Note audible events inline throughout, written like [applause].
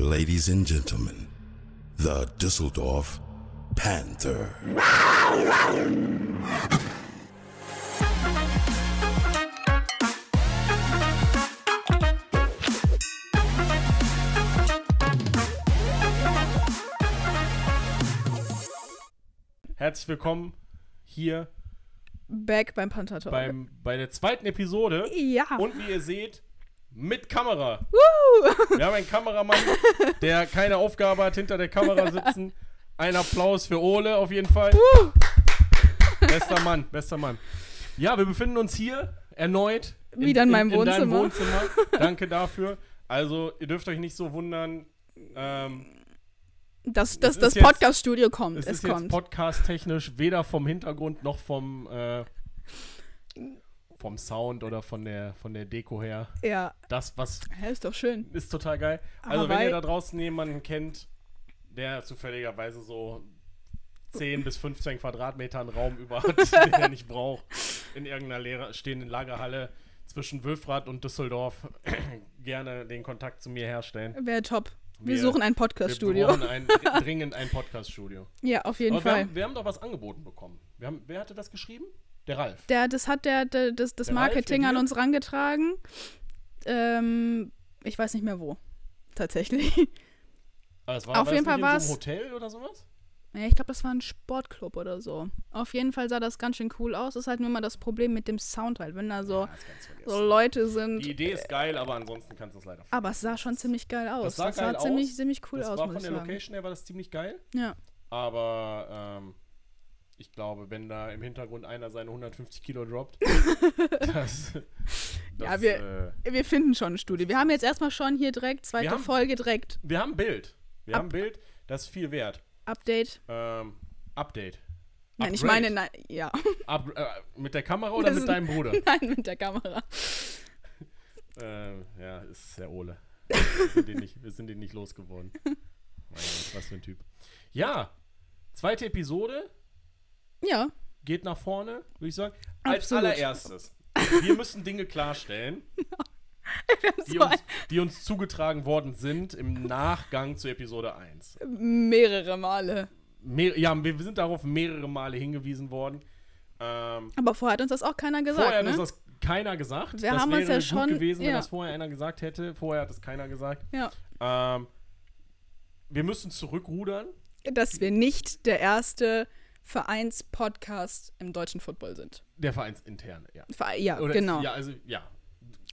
Ladies and gentlemen, the Dusseldorf Panther. Herzlich willkommen hier Back beim Panther Talk. beim, bei der zweiten Episode. ja. Und wie ihr seht, mit Kamera. Woo! Wir haben einen Kameramann, [laughs] der keine Aufgabe hat, hinter der Kamera sitzen. Ein Applaus für Ole auf jeden Fall. Bester Mann, bester Mann. Ja, wir befinden uns hier erneut. Wieder in meinem In Wohnzimmer. Wohnzimmer. [laughs] Danke dafür. Also, ihr dürft euch nicht so wundern. Ähm, Das, das, das Podcast-Studio kommt. es Es, ist jetzt kommt. podcast-technisch weder vom Hintergrund noch vom, äh, vom Sound oder von der, von der Deko her. ja. Das, was ja, ist doch schön. ist total geil. Also, Aber wenn ihr da draußen jemanden kennt, der zufälligerweise so 10 bis 15 Quadratmetern Raum über hat, [laughs] den er nicht braucht, in irgendeiner leer stehenden Lagerhalle zwischen Wülfrath und Düsseldorf, [clears throat] gerne den Kontakt zu mir herstellen. Wäre top. Wir, Wir- suchen ein Wir Podcast-Studio. brauchen ein, [laughs] dringend ein Podcast-Studio. Ja, auf jeden Aber wir Fall. haben, wir haben doch was angeboten bekommen. Wir haben, wer hatte das geschrieben? Der Ralf. Der, das hat der, der das, das Der Ralf Marketing hier an uns rangetragen. Ähm, ich weiß nicht mehr wo. Tatsächlich. Aber es war, Auf war jeden das Fall in war's- so Hotel oder sowas? Ja, ich glaube, das war ein Sportclub oder so. Auf jeden Fall sah das ganz schön cool aus. Ist halt nur mal das Problem mit dem Sound halt. Wenn da so, Ja, das so Leute sind. Die Idee ist geil, aber ansonsten kannst du es leider Aber es sah schon ziemlich geil aus. Das sah geil aus. ziemlich, ziemlich cool das aus, war von der. Location her war das ziemlich geil. Ja. Aber ähm, ich glaube, wenn da im Hintergrund einer seine 150 Kilo droppt, [laughs] das, das Ja, wir- äh, Wir finden schon ein Studio. Wir haben jetzt erstmal schon hier direkt, zweite haben- Folge direkt wir haben ein Bild. Wir Ab- haben ein Bild, das ist viel wert. Update. Ähm, Update. Nein, ich Upgrade. meine, nein, ja. Up, äh, mit der Kamera [laughs] oder Das mit deinem Bruder? [laughs] nein, mit der Kamera. Ähm, ja, ist der Ole. Wir sind, den nicht, wir sind den nicht losgeworden. Mein Gott, was für ein Typ. Ja, zweite Episode Ja, geht nach vorne, würde ich sagen. Als Absolut. allererstes, wir müssen Dinge klarstellen, [laughs] die uns, die uns zugetragen worden sind im Nachgang zu Episode 1. ein- mehrere Male. Mehr, ja, wir sind darauf mehrere Male hingewiesen worden. Ähm, Aber vorher hat uns das auch keiner gesagt, vorher hat ne? uns das keiner gesagt. Wir das haben wäre uns ja gut schon- gewesen, wenn ja. das vorher einer gesagt hätte. Vorher hat es keiner gesagt. ja. Ähm, wir müssen zurückrudern. Dass wir nicht der erste Vereinspodcast im deutschen Football sind. Der Vereinsinterne, ja. Ver ja, Oder- genau. Ja, also, ja.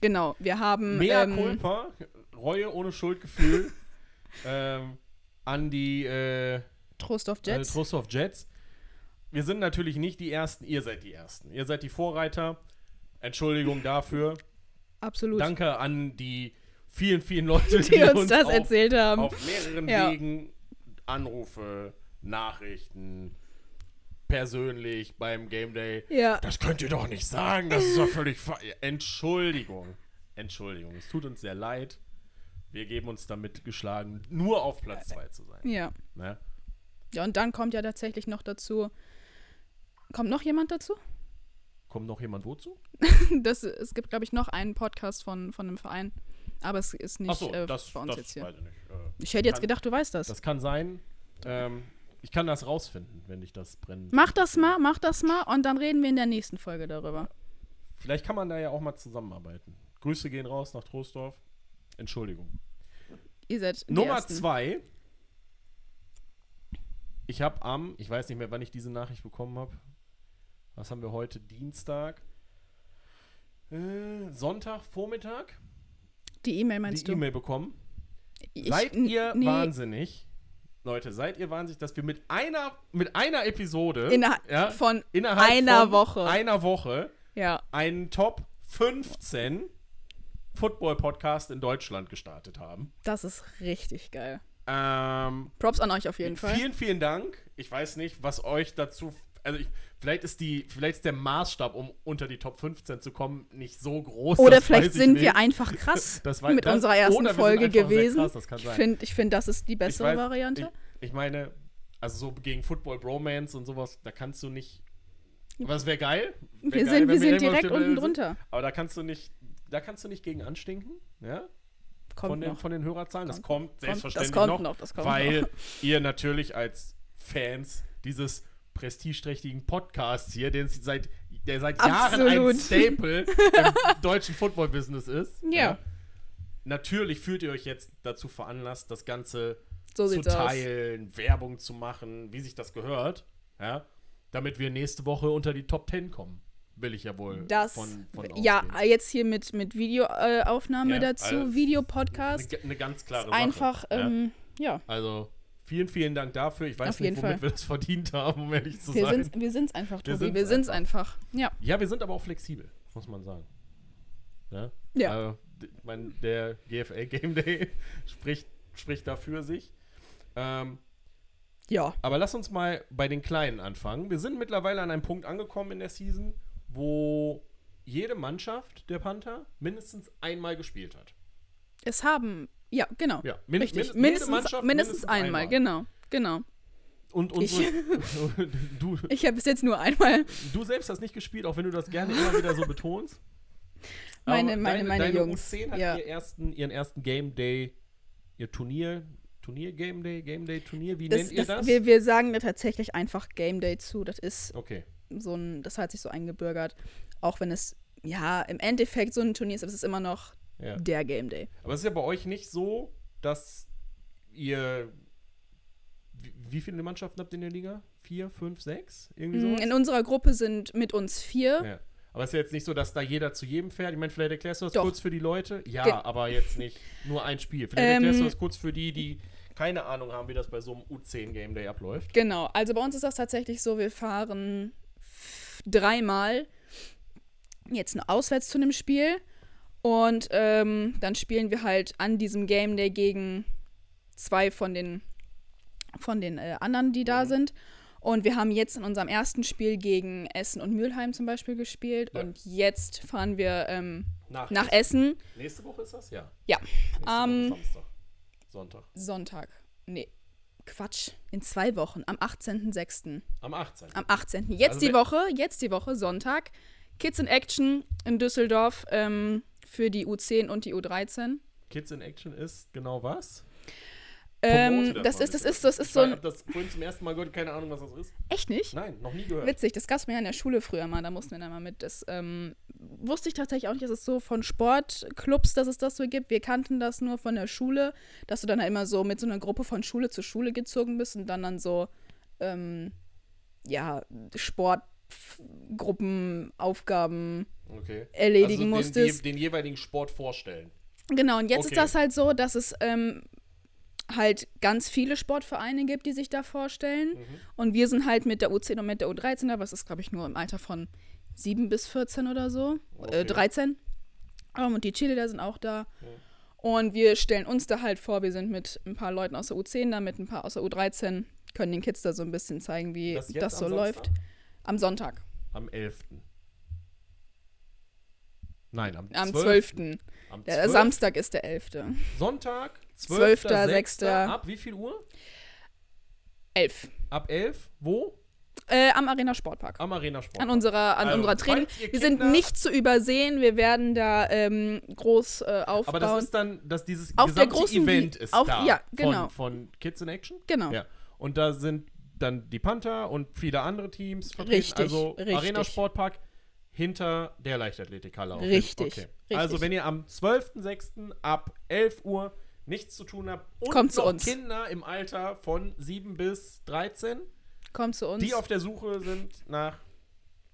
Genau. Wir haben. Mehr ähm, Culpa, Reue ohne Schuldgefühl [laughs] ähm, an die äh, Trost auf äh, Jets. Trust of Jets. Wir sind natürlich nicht die Ersten, ihr seid die Ersten. Ihr seid die Vorreiter. Entschuldigung dafür. Absolut. Danke an die vielen, vielen Leute, die, die uns das auf, erzählt haben. auf mehreren Ja. Wegen Anrufe, Nachrichten, persönlich beim Game Day. Ja. Das könnt ihr doch nicht sagen, das ist doch völlig Entschuldigung. Entschuldigung, es tut uns sehr leid. Wir geben uns damit geschlagen, nur auf Platz 2 zu sein. Ja. Ne? Ja, und dann kommt ja tatsächlich noch dazu. Kommt noch jemand dazu? Kommt noch jemand wozu? [laughs] Das, es gibt, glaube ich, noch einen Podcast von, von einem Verein. Aber es ist nicht Achso, äh, das, bei uns das jetzt hier. ich nicht. Äh, Ich hätte jetzt gedacht, du weißt das. Das kann sein. Ähm, ich kann das rausfinden, wenn ich das brenne. Mach das mal, mach das mal und dann reden wir in der nächsten Folge darüber. Vielleicht kann man da ja auch mal zusammenarbeiten. Grüße gehen raus nach Trostorf. Entschuldigung. Ihr seid die Nummer Ersten. zwei. Ich habe am, ich weiß nicht mehr, wann ich diese Nachricht bekommen habe. Was haben wir heute? Dienstag. Äh, Sonntag, Vormittag. Die E-Mail meinst die du? E-Mail bekommen. Ich- seid ihr nee, wahnsinnig? Leute, seid ihr wahnsinnig, dass wir mit einer, mit einer Episode Innerhalb ja, von innerhalb einer von Woche. einer Woche Ja, einen Top 15 Football-Podcast in Deutschland gestartet haben. das ist richtig geil. Ähm, Props an euch auf jeden Fall. vielen, vielen Dank. Ich weiß nicht, was euch dazu. Also ich, vielleicht ist die, vielleicht ist der Maßstab, um unter die Top 15 zu kommen, nicht so groß. Oder das vielleicht sind nicht. wir einfach krass [laughs] Das war- mit das- unserer ersten Folge gewesen. krass, das ich finde, ich find, das ist die bessere weiß, Variante. Ich, ich meine, also so gegen Football Bromance und sowas, da kannst du nicht. Aber das wäre geil. Wär wir geil, sind, wir sind direkt unten sind. drunter. Aber da kannst du nicht, da kannst du nicht gegen anstinken, ja? Kommt von, den, noch. von den Hörerzahlen. Das Kommt. kommt selbstverständlich kommt noch, noch, das kommt weil noch. [laughs] ihr natürlich als Fans dieses prestigeträchtigen Podcasts hier, den es seit, der seit Jahren ein Absolut. Staple im [laughs] deutschen Football-Business ist. Ja. Natürlich fühlt ihr euch jetzt dazu veranlasst, das Ganze So zu sieht's aus. teilen, Werbung zu machen, wie sich das gehört, ja, damit wir nächste Woche unter die Top 10 kommen. Will ich ja wohl Das, von, von ja, ausgehen. jetzt hier mit, mit Videoaufnahme äh, Ja, dazu, also, Videopodcast. Eine, eine ganz klare Einfach, Sache. ja. ähm, ja. Also vielen, vielen Dank dafür. Ich weiß Auf nicht, womit Fall. wir das verdient haben, um ehrlich zu Wir sein. sind's, wir sind's einfach, Wir Tobi. Wir sind's einfach. Ja. Ja, wir sind aber auch flexibel, muss man sagen. Ja. Ja. Also, ich meine, der GFL Game Day [laughs] spricht, spricht da für sich. Ähm, Ja. aber lass uns mal bei den Kleinen anfangen. Wir sind mittlerweile an einem Punkt angekommen in der Season, wo jede Mannschaft der Panther mindestens einmal gespielt hat. Es haben, ja, genau. Ja, min Richtig. min- mindestens, Mannschaft mindestens einmal, genau. Genau. Und Ich- unsere, [laughs] du, Ich habe bis jetzt nur einmal. du selbst hast nicht gespielt, auch wenn du das gerne immer wieder so betonst. [laughs] Meine- Aber meine- deine, meine deine Jungs, U10 hat ja. ihr ersten, ihren ersten Game Day, ihr Turnier, Turnier Game Day, Game Day Turnier, wie Das, nennt ihr das, das? Wir, wir sagen da tatsächlich einfach Game Day zu. Das ist okay. so ein, das hat sich so eingebürgert. Auch wenn es, ja, im Endeffekt so ein Turnier ist, aber es ist immer noch Ja. der Game Day. Aber es ist ja bei euch nicht so, dass ihr. Wie, wie viele Mannschaften habt ihr in der Liga? Vier, fünf, sechs? Irgendwie Mm, sowas? In unserer Gruppe sind mit uns vier. ja. Aber es ist ja jetzt nicht so, dass da jeder zu jedem fährt. Ich meine, vielleicht erklärst du das Doch. kurz für die Leute. Ja, Ge- aber jetzt nicht nur ein Spiel. Vielleicht Ähm, erklärst du das kurz für die, die keine Ahnung haben, wie das bei so einem U10 Game Day abläuft. Genau, also bei uns ist das tatsächlich so, wir fahren dreimal jetzt nur auswärts zu einem Spiel und ähm, dann spielen wir halt an diesem Game Day gegen zwei von den, von den äh, anderen, die da Mhm. sind. Und wir haben jetzt in unserem ersten Spiel gegen Essen und Mülheim zum Beispiel gespielt. Ja. Und jetzt fahren wir ähm, Nach, nach Essen Nächste Woche ist das? Ja. Ja. Nächste Ähm, Samstag. Sonntag. Sonntag. Nee, Quatsch. In zwei Wochen, am 18.06. Am 18. Am 18. Jetzt Also die Woche, jetzt die Woche, Sonntag. Kids in Action in Düsseldorf ähm, für die U10 und die U13. Kids in Action ist genau was? Ähm, das ist, das ist, das ist Ich so ein. hab das vorhin zum ersten Mal gehört, keine Ahnung, was das ist. Echt nicht? Nein, noch nie gehört. Witzig, das gab es mir ja in der Schule früher mal, da mussten wir dann mal mit. Das ähm, wusste ich tatsächlich auch nicht, dass es so von Sportclubs, dass es das so gibt. Wir kannten das nur von der Schule, dass du dann halt immer so mit so einer Gruppe von Schule zu Schule gezogen bist und dann dann so, ähm, ja, Sportgruppen, Aufgaben Okay. erledigen also den, musstest. Den, den jeweiligen Sport vorstellen. Genau, und jetzt Okay. ist das halt so, dass es ähm, halt ganz viele Sportvereine gibt, die sich da vorstellen. Mhm. Und wir sind halt mit der U10 und mit der U13, aber es ist, glaube ich, nur im Alter von 7 bis 14 oder so. Okay. Äh, 13. Ähm, und die Cheerleader sind auch da. Ja. Und wir stellen uns da halt vor, wir sind mit ein paar Leuten aus der U10 da, mit ein paar aus der U13, können den Kids da so ein bisschen zeigen, wie Das das, so läuft. Samstag? Am Sonntag. Am 11. Nein, am, Am 12. 12. Am Der 12. Samstag ist der 11. Sonntag, 12. 12., 6. 6.. Ab wie viel Uhr? 11. Ab 11. Wo? Äh, am Arena Sportpark. Am Arena Sport. An unserer, an Also, unserer Training. Wir sind nicht zu übersehen. Wir werden da ähm, groß äh, aufbauen. Aber das ist dann, dass dieses Auf der gesamte großen Event ist auf- da ja, genau. von, von Kids in Action. genau. Ja. Und da sind dann die Panther und viele andere Teams vertreten. Richtig, also richtig. Arena Sportpark hinter der Leichtathletikhalle. Richtig, Okay. richtig. Also wenn ihr am 12.06. ab 11 Uhr nichts zu tun habt und Kommt zu uns. Kinder im Alter von 7 bis 13, Komm zu uns. die auf der Suche sind nach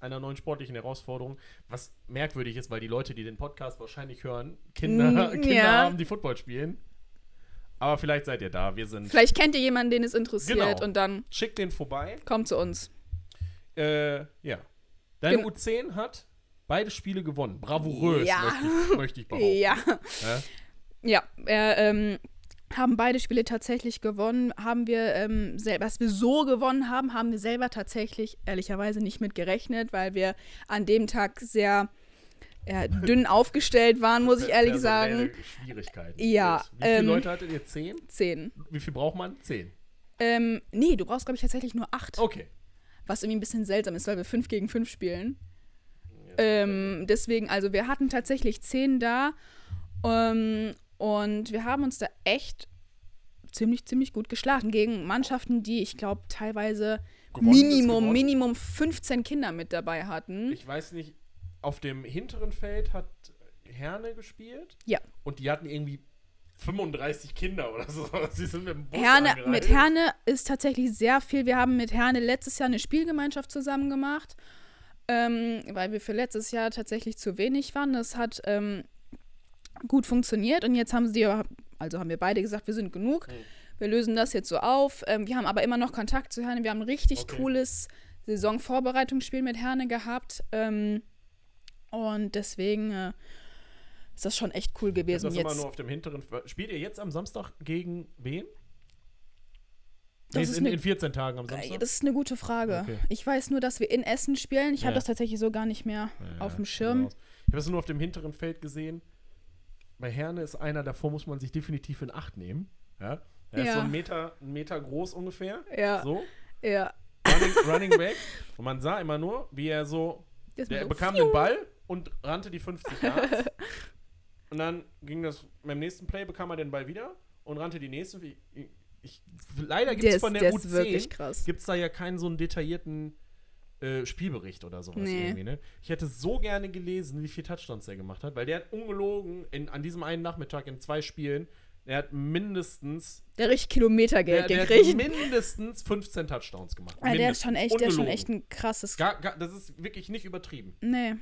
einer neuen sportlichen Herausforderung, was merkwürdig ist, weil die Leute, die den Podcast wahrscheinlich hören, Kinder, Mm, Kinder ja. haben, die Football spielen. Aber vielleicht seid ihr da. Wir sind. Vielleicht kennt ihr jemanden, den es interessiert Genau. und dann Schickt den vorbei. kommt zu uns. Äh, ja. Deine Genau. U10 hat beide Spiele gewonnen. Bravourös, Ja. möchte, ich, möchte ich behaupten. Ja. Ja. Ja, wir ähm, haben beide Spiele tatsächlich gewonnen. Haben wir, ähm, sel- was wir so gewonnen haben, haben wir selber tatsächlich ehrlicherweise nicht mit gerechnet, weil wir an dem Tag sehr äh, dünn aufgestellt waren, muss ich ehrlich sagen. Personelle Schwierigkeiten. Ja. Wie viele ähm, Leute hattet ihr? Zehn? Zehn. Wie viel braucht man? Zehn. Ähm, nee, du brauchst, glaube ich, tatsächlich nur acht. Okay. Was irgendwie ein bisschen seltsam ist, weil wir fünf gegen fünf spielen. Ähm, deswegen, also wir hatten tatsächlich zehn da. Ähm, Und wir haben uns da echt ziemlich, ziemlich gut geschlagen gegen Mannschaften, die, ich glaube, teilweise Gewonnen Minimum. Minimum 15 Kinder mit dabei hatten. Ich weiß nicht, auf dem hinteren Feld hat Herne gespielt. Ja. Und die hatten irgendwie 35 Kinder oder so. [laughs] Sie sind mit dem Bus Herne, mit Herne ist tatsächlich sehr viel. Wir haben mit Herne letztes Jahr eine Spielgemeinschaft zusammen gemacht, ähm, weil wir für letztes Jahr tatsächlich zu wenig waren. Das hat ähm, gut funktioniert und jetzt haben sie, also haben wir beide gesagt, wir sind genug. Mhm. Wir lösen das jetzt so auf. Ähm, wir haben aber immer noch Kontakt zu Herne. Wir haben ein richtig Okay. cooles Saisonvorbereitungsspiel mit Herne gehabt. Ähm, und deswegen äh, ist das schon echt cool gewesen. das immer Jetzt, nur auf dem hinteren. Spielt ihr jetzt am Samstag gegen wen? Das Nee, ist in, eine- in 14 Tagen am Äh, Samstag. Das ist eine gute Frage. Okay. Ich weiß nur, dass wir in Essen spielen. Ich Ja. habe das tatsächlich so gar nicht mehr Ja, auf dem sieht Schirm. aus. Ich habe es nur auf dem hinteren Feld gesehen. Bei Herne ist einer, davor muss man sich definitiv in Acht nehmen. Ja? Er ist so ein Meter, ein Meter groß ungefähr. Ja, So. ja. Running, running back. Und man sah immer nur, wie er so. Der so, bekam den Ball und rannte die 50 Yards. [laughs] und dann ging das. Beim nächsten Play bekam er den Ball wieder und rannte die nächste. Ich, ich, leider gibt Der es von der, der ist wirklich U10 krass. gibt es da ja keinen so einen detaillierten äh, Spielbericht oder sowas Nee. irgendwie, ne? Ich hätte so gerne gelesen, wie viele Touchdowns der gemacht hat, weil der hat ungelogen in, an diesem einen Nachmittag in zwei Spielen, der hat mindestens, Der richtig der, Kilometergeld der hat gekriegt. mindestens 15 Touchdowns gemacht. Ja, der ist schon echt, der ist schon echt ein krasses. Gar, gar, das ist wirklich nicht übertrieben. Nee.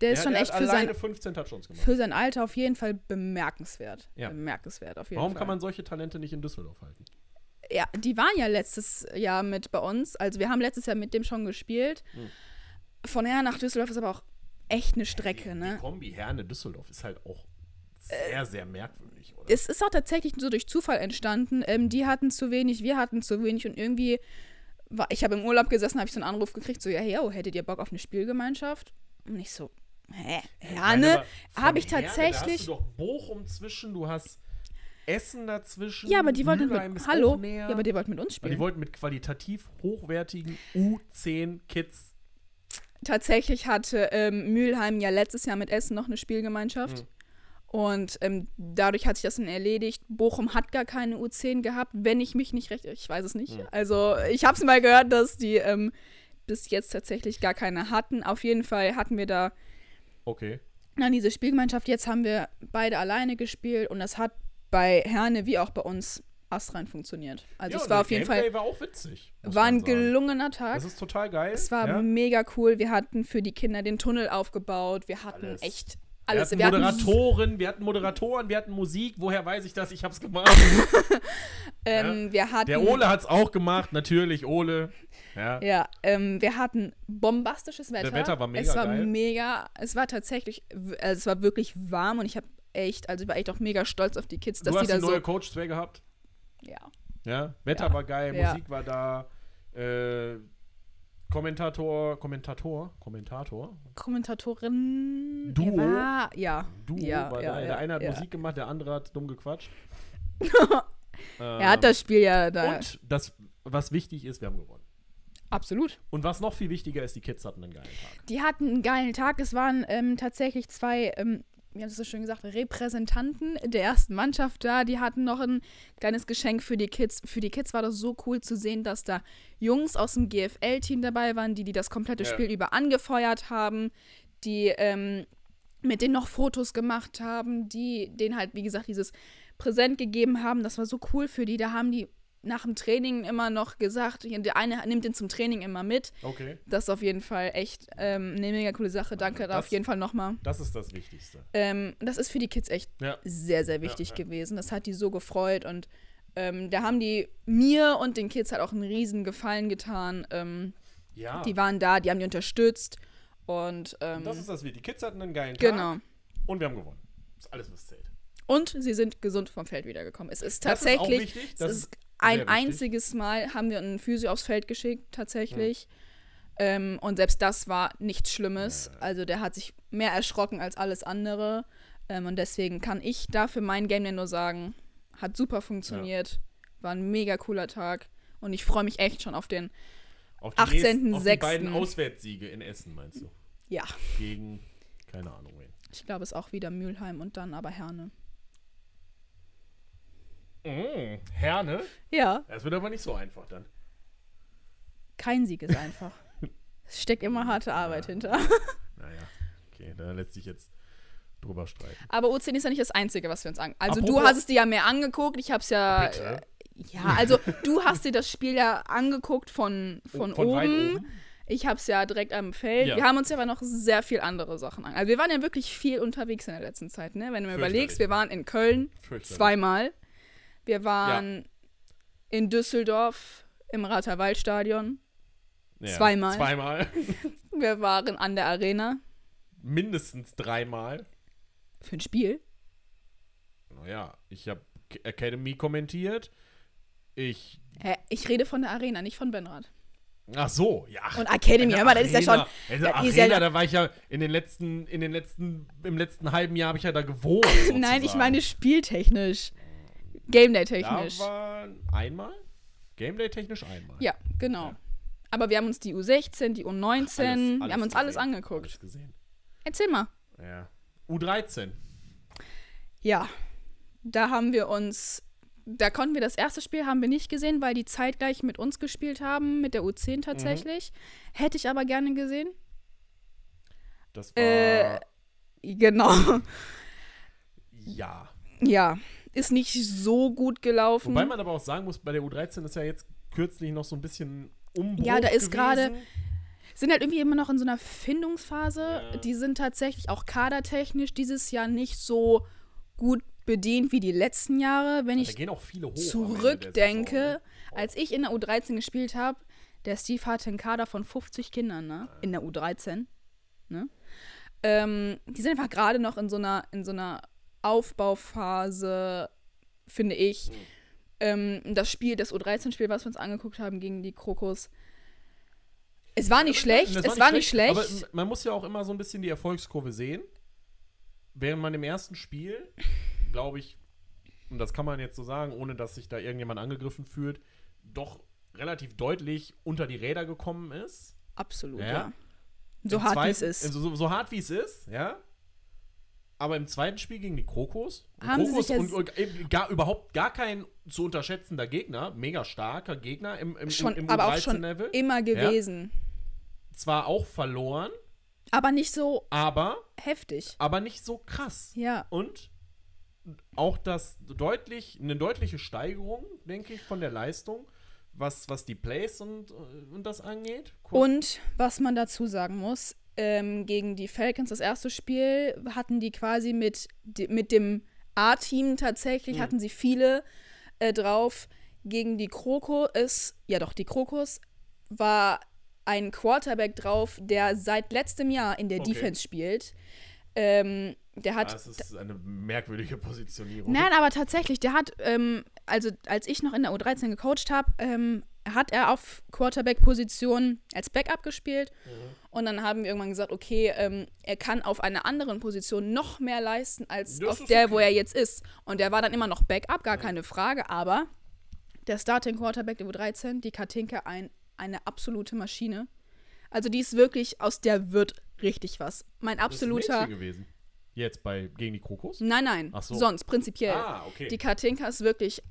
Der ist Der- schon der echt hat für sein, alleine 15 Touchdowns gemacht. für sein Alter auf jeden Fall bemerkenswert. Ja. Bemerkenswert auf jeden Warum Fall. kann man solche Talente nicht in Düsseldorf halten? Ja, die waren ja letztes Jahr mit bei uns. Also wir haben letztes Jahr mit dem schon gespielt. Hm. Von her nach Düsseldorf ist aber auch echt eine Strecke, die, ne? Die Kombi Herne-Düsseldorf ist halt auch sehr, sehr merkwürdig, oder? es ist auch tatsächlich so durch Zufall entstanden. Ähm, die hatten zu wenig, wir hatten zu wenig und irgendwie war, ich habe im Urlaub gesessen, habe ich so einen Anruf gekriegt, so, ja, hey, oh, hättet ihr Bock auf eine Spielgemeinschaft? Und ich so, hä, Herne? aber Habe ich Herne, Da tatsächlich. hast du doch Bochum zwischen, du hast Essen dazwischen. Ja, aber die wollten mit, hallo, ja, aber die wollten mit uns Aber spielen. die wollten mit qualitativ hochwertigen U10 Kids. Tatsächlich hatte ähm, Mülheim ja letztes Jahr mit Essen noch eine Spielgemeinschaft. Mhm. Und ähm, dadurch hat sich das dann erledigt. Bochum hat gar keine U10 gehabt, wenn ich mich nicht recht. Ich weiß es nicht. Mhm. Also, ich habe es mal gehört, dass die ähm, bis jetzt tatsächlich gar keine hatten. Auf jeden Fall hatten wir da Okay. dann diese Spielgemeinschaft. Jetzt haben wir beide alleine gespielt und das hat bei Herne wie auch bei uns astrein funktioniert. Also, Ja, es war auf jeden Gameplay Fall war auch witzig. war ein gelungener Tag. Das ist total geil. Es war ja? mega cool. Wir hatten für die Kinder den Tunnel aufgebaut. Wir hatten Alles. echt alles. Wir hatten, Moderatoren, wir hatten Moderatoren, wir hatten Musik. Woher weiß ich das? Ich hab's gemacht. [laughs] ähm, wir hatten, Der Ole hat's auch gemacht, natürlich, Ole. Ja. Ja, ähm, wir hatten bombastisches Wetter. Wetter war mega Es war geil. mega. Es war tatsächlich, also es war wirklich warm und ich habe echt, also ich war echt auch mega stolz auf die Kids, dass Du hast da die neue so. Coach 2 gehabt. Ja. Ja. Wetter Ja. war geil, Ja. Musik war da. Äh, Kommentator, Kommentator, Kommentator. Kommentatorin. Duo? War, ja. Duo ja, war ja, da. ja, der eine hat. Musik gemacht, der andere hat dumm gequatscht. [laughs] Er hat das Spiel ja da. Und das, was wichtig ist, wir haben gewonnen. Absolut. Und was noch viel wichtiger ist, die Kids hatten einen geilen Tag. Die hatten einen geilen Tag. Es waren ähm, tatsächlich zwei, ähm, wie haben Sie so schön gesagt, Repräsentanten der ersten Mannschaft da. Die hatten noch ein kleines Geschenk für die Kids. Für die Kids war das so cool zu sehen, dass da Jungs aus dem GFL-Team dabei waren, die, die das komplette Ja. Spiel über angefeuert haben, die ähm, mit denen noch Fotos gemacht haben, die denen halt, wie gesagt, dieses Präsent gegeben haben. Das war so cool für die. Da haben die nach dem Training immer noch gesagt, der eine nimmt den zum Training immer mit. Okay. Das ist auf jeden Fall echt ähm, eine mega coole Sache. Danke da Das- auf jeden Fall nochmal. Das ist das Wichtigste. Ähm, das ist für die Kids echt Ja. sehr, sehr wichtig ja. gewesen. Das hat die so gefreut und ähm, da haben die mir und den Kids halt auch einen riesen Gefallen getan. Ähm, Ja. Die waren da, die haben die unterstützt und ähm, das ist das Wichtige. Die Kids hatten einen geilen Tag. genau. Und wir haben gewonnen. Das ist alles, was zählt. Und sie sind gesund vom Feld wiedergekommen. Es ist Das ist auch tatsächlich, wichtig. Das ist ein wichtig. einziges Mal haben wir einen Physio aufs Feld geschickt, tatsächlich. Ähm, und selbst das war nichts Schlimmes. Also der hat sich mehr erschrocken als alles andere. Ähm, und deswegen kann ich dafür mein Game nur sagen, hat super funktioniert. War ein mega cooler Tag. Und ich freue mich echt schon auf den, Auf die, 18.06.. nächsten- auf die beiden Auswärtssiege in Essen, meinst du? ja, Gegen, keine Ahnung wen. ich glaube es ist auch wieder Mülheim und dann aber Herne. Mm, Herne? Ja, Das wird aber nicht so einfach dann. kein Sieg ist einfach. [laughs] es steckt immer harte Arbeit hinter. [laughs] Naja, okay, da lässt sich jetzt drüber streiten. Aber U10 ist ja nicht das Einzige, was wir uns an. Also du Apropos- hast es dir ja mehr angeguckt, ich hab's ja. Bitte? Äh, ja, also du hast dir das Spiel ja angeguckt von, von, Von oben. oben? Ich hab's ja direkt am Feld. Ja. Wir haben uns ja aber noch sehr viel andere Sachen an. Also wir waren ja wirklich viel unterwegs in der letzten Zeit, ne? Wenn du mir überlegst, wir waren in Köln zweimal. Wir waren in Düsseldorf im Ratterwaldstadion. Ja, zweimal. Zweimal. [laughs] Wir waren an der Arena Mindestens dreimal. für ein Spiel. Naja, ich habe Academy kommentiert. Ich. Hä? Ich rede von der Arena, nicht von Benrad. Ach so, ja. Und Academy, hör mal, das ist ja schon. Arena- Also Arena, ist ja- da war ich ja in den letzten, in den letzten, im letzten halben Jahr habe ich ja da gewohnt. [laughs] Nein, ich meine spieltechnisch. Game Day Da technisch. war einmal? Gameday technisch einmal. Ja, genau. Ja. Aber wir haben uns die U16, die U19, Alles- wir alles haben uns alles gesehen, angeguckt. Alles gesehen. Erzähl mal. Ja. U13. Ja, da haben wir uns, da konnten wir das erste Spiel haben wir nicht gesehen, weil die zeitgleich mit uns gespielt haben, mit der U10 tatsächlich. Hätte ich aber gerne gesehen. Das war. Äh, Genau. ja. Ja, ist nicht so gut gelaufen. Wobei man aber auch sagen muss, bei der U13 ist ja jetzt kürzlich noch so ein bisschen Umbruch Ja, da ist gerade- sind halt irgendwie immer noch in so einer Findungsphase. Ja. Die sind tatsächlich auch kadertechnisch dieses Jahr nicht so gut bedient wie die letzten Jahre. Wenn ich gehen auch viele hoch. am Ende der zurückdenke, ne? als ich in der U13 gespielt habe, der Steve hatte einen Kader von 50 Kindern, ne? In der U13. Ne? Ähm, die sind einfach gerade noch in so einer, in so einer Aufbauphase, finde ich. Mhm. Ähm, das Spiel, das U13-Spiel, was wir uns angeguckt haben gegen die Krokos. Es war nicht schlecht, es war nicht schlecht. Aber man muss ja auch immer so ein bisschen die Erfolgskurve sehen. Während man im ersten Spiel, glaube ich, und das kann man jetzt so sagen, ohne dass sich da irgendjemand angegriffen fühlt, doch relativ deutlich unter die Räder gekommen ist. Absolut, Ja. ja. So Im hart wie es ist. So, so, so hart wie es ist, ja. Aber im zweiten Spiel gegen die Krokos, und Haben sie Krokos sich ja und, und eben gar, überhaupt gar kein zu unterschätzender Gegner, mega starker Gegner im, im, schon, im, im aber auch schon U13-Level. immer gewesen. Zwar auch verloren, Aber nicht so aber, heftig. aber nicht so krass. Ja. Und auch das deutlich, eine deutliche Steigerung, denke ich, von der Leistung, was, was die Plays und, und das angeht. Cool. Und was man dazu sagen muss, ähm, gegen die Falcons, das erste Spiel, hatten die quasi mit, mit dem A-Team tatsächlich, hatten sie viele äh, drauf. Gegen die Krokos, ja doch, die Krokos war ein Quarterback drauf, der seit letztem Jahr in der Okay. Defense spielt. Ähm, der hat das ist eine merkwürdige Positionierung. Nein, aber tatsächlich, der hat, ähm, also als ich noch in der U13 gecoacht habe, ähm, hat er auf Quarterback-Position als Backup gespielt. Mhm. Und dann haben wir irgendwann gesagt, okay, ähm, er kann auf einer anderen Position noch mehr leisten als Das auf der, okay. wo er jetzt ist. Und der war dann immer noch Backup, gar keine Frage. Aber der Starting Quarterback der U13, die Katinka, ein, eine absolute Maschine. Also die ist wirklich, aus der wird richtig was. Mein Das ist absoluter. Gewesen. Jetzt bei gegen die Krokos? Nein, nein. So. Sonst, prinzipiell. Ah, okay. Die Katinka ist wirklich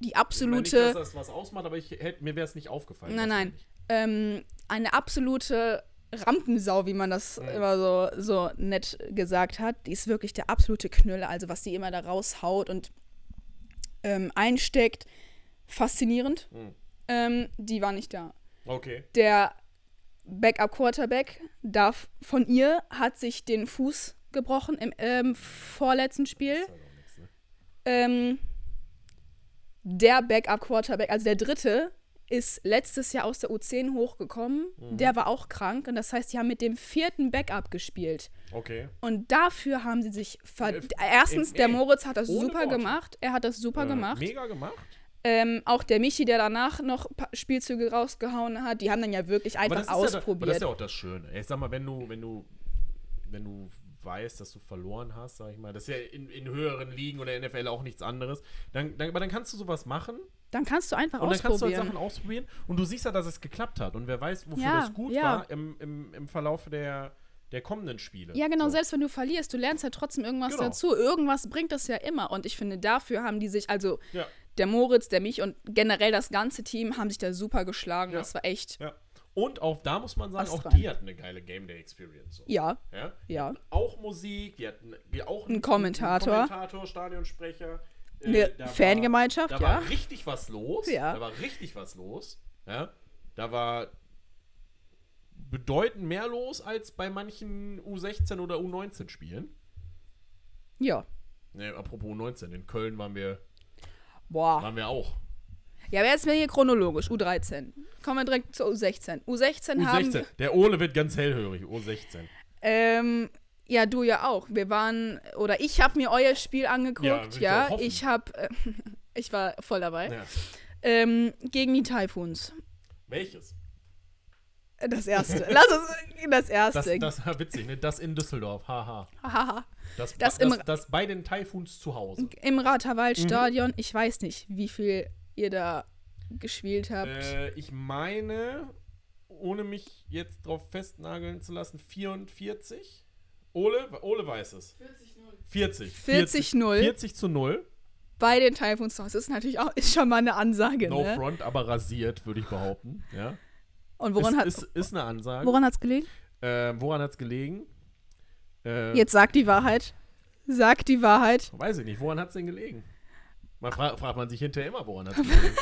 die Ich meine absolute, nicht, dass das was ausmacht, aber ich hätte, mir wäre es nicht aufgefallen. nein, nein, ähm, eine absolute Rampensau, wie man das immer so, so nett gesagt hat. Die ist wirklich der absolute Knüller. Also was die immer da raushaut und ähm, einsteckt, faszinierend. Hm. Ähm, die war nicht da. Okay. Der Backup Quarterback darf von ihr hat sich den Fuß gebrochen im ähm, vorletzten Spiel. Ist halt auch nix, ne? Ähm, der Backup Quarterback, also der dritte, ist letztes Jahr aus der U10 hochgekommen. Mhm. Der war auch krank und das heißt, die haben mit dem vierten Backup gespielt. Okay. Und dafür haben sie sich ver Äh, Erstens, der Moritz hat das super Worte. gemacht. Er hat das super Äh, gemacht. Mega gemacht. Ähm, auch der Michi, der danach noch Spielzüge rausgehauen hat, die haben dann ja wirklich Aber einfach das, ist ja, da- aber das ausprobiert. ist ja auch das Schöne. Ich sag mal, wenn du, wenn du, wenn du weißt, dass du verloren hast, sag ich mal, das ist ja in, in höheren Ligen oder NFL auch nichts anderes, dann, dann, aber dann kannst du sowas machen dann kannst du einfach und dann kannst du halt ausprobieren. Sachen ausprobieren und du siehst ja, dass es geklappt hat und wer weiß, wofür Ja, das gut ja. war im, im, im Verlauf der, der kommenden Spiele. Ja, genau, So. selbst wenn du verlierst, du lernst ja trotzdem irgendwas Genau. dazu. Irgendwas bringt das ja immer. Und ich finde, dafür haben die sich, also Ja. der Moritz, der mich und generell das ganze Team haben sich da super geschlagen. Ja. Das war echt, Ja. Und auch da muss man sagen, auch Astrein. die hatten eine geile Game Day Experience. So. ja, Ja? ja. Auch Musik, wir hatten auch Ein Kommentator. Einen Kommentator, Stadionsprecher. Äh, Eine da Fangemeinschaft, war, Da ja. war richtig was los. Ja. Da war richtig was los. Ja. Da war bedeutend mehr los als bei manchen U16 oder U19 Spielen. Ja. Ne, apropos U19, in Köln waren wir, Boah. waren wir auch. Ja, aber jetzt mal hier chronologisch, U13. Kommen wir direkt zur U16. U16, haben. U16. Der Ole wird ganz hellhörig, U16. Ähm, ja, du ja auch. Wir waren, oder ich habe mir euer Spiel Ja, angeguckt, ja. hoffen. Ich habe, äh, [laughs] ich war voll dabei. Ja. Ähm, gegen die Typhoons. Welches? Das erste. Lass es, das [laughs] Das, erste. das war witzig, ne? Das in Düsseldorf, haha. Hahaha. Das, Das das, das, das bei den Typhoons zu Hause. Im Mhm. Ratterwaldstadion. Ich weiß nicht, wie viel ihr da gespielt habt. Äh, ich meine, ohne mich jetzt drauf festnageln zu lassen, 44. Ole, Ole weiß es. 40. 40 0. 40 zu 0. Bei den Typhoons. Das ist natürlich auch ist schon mal eine Ansage. No ne? front, aber rasiert, würde ich behaupten. Ja. Und woran hat ist, ist eine Ansage. woran hat's gelegen? Ähm, woran hat es gelegen? Äh, Jetzt sag die Wahrheit. Sag die Wahrheit. Weiß ich nicht. Woran hat es denn gelegen? Man fra fragt man sich hinterher immer, woran es [laughs] gelegen.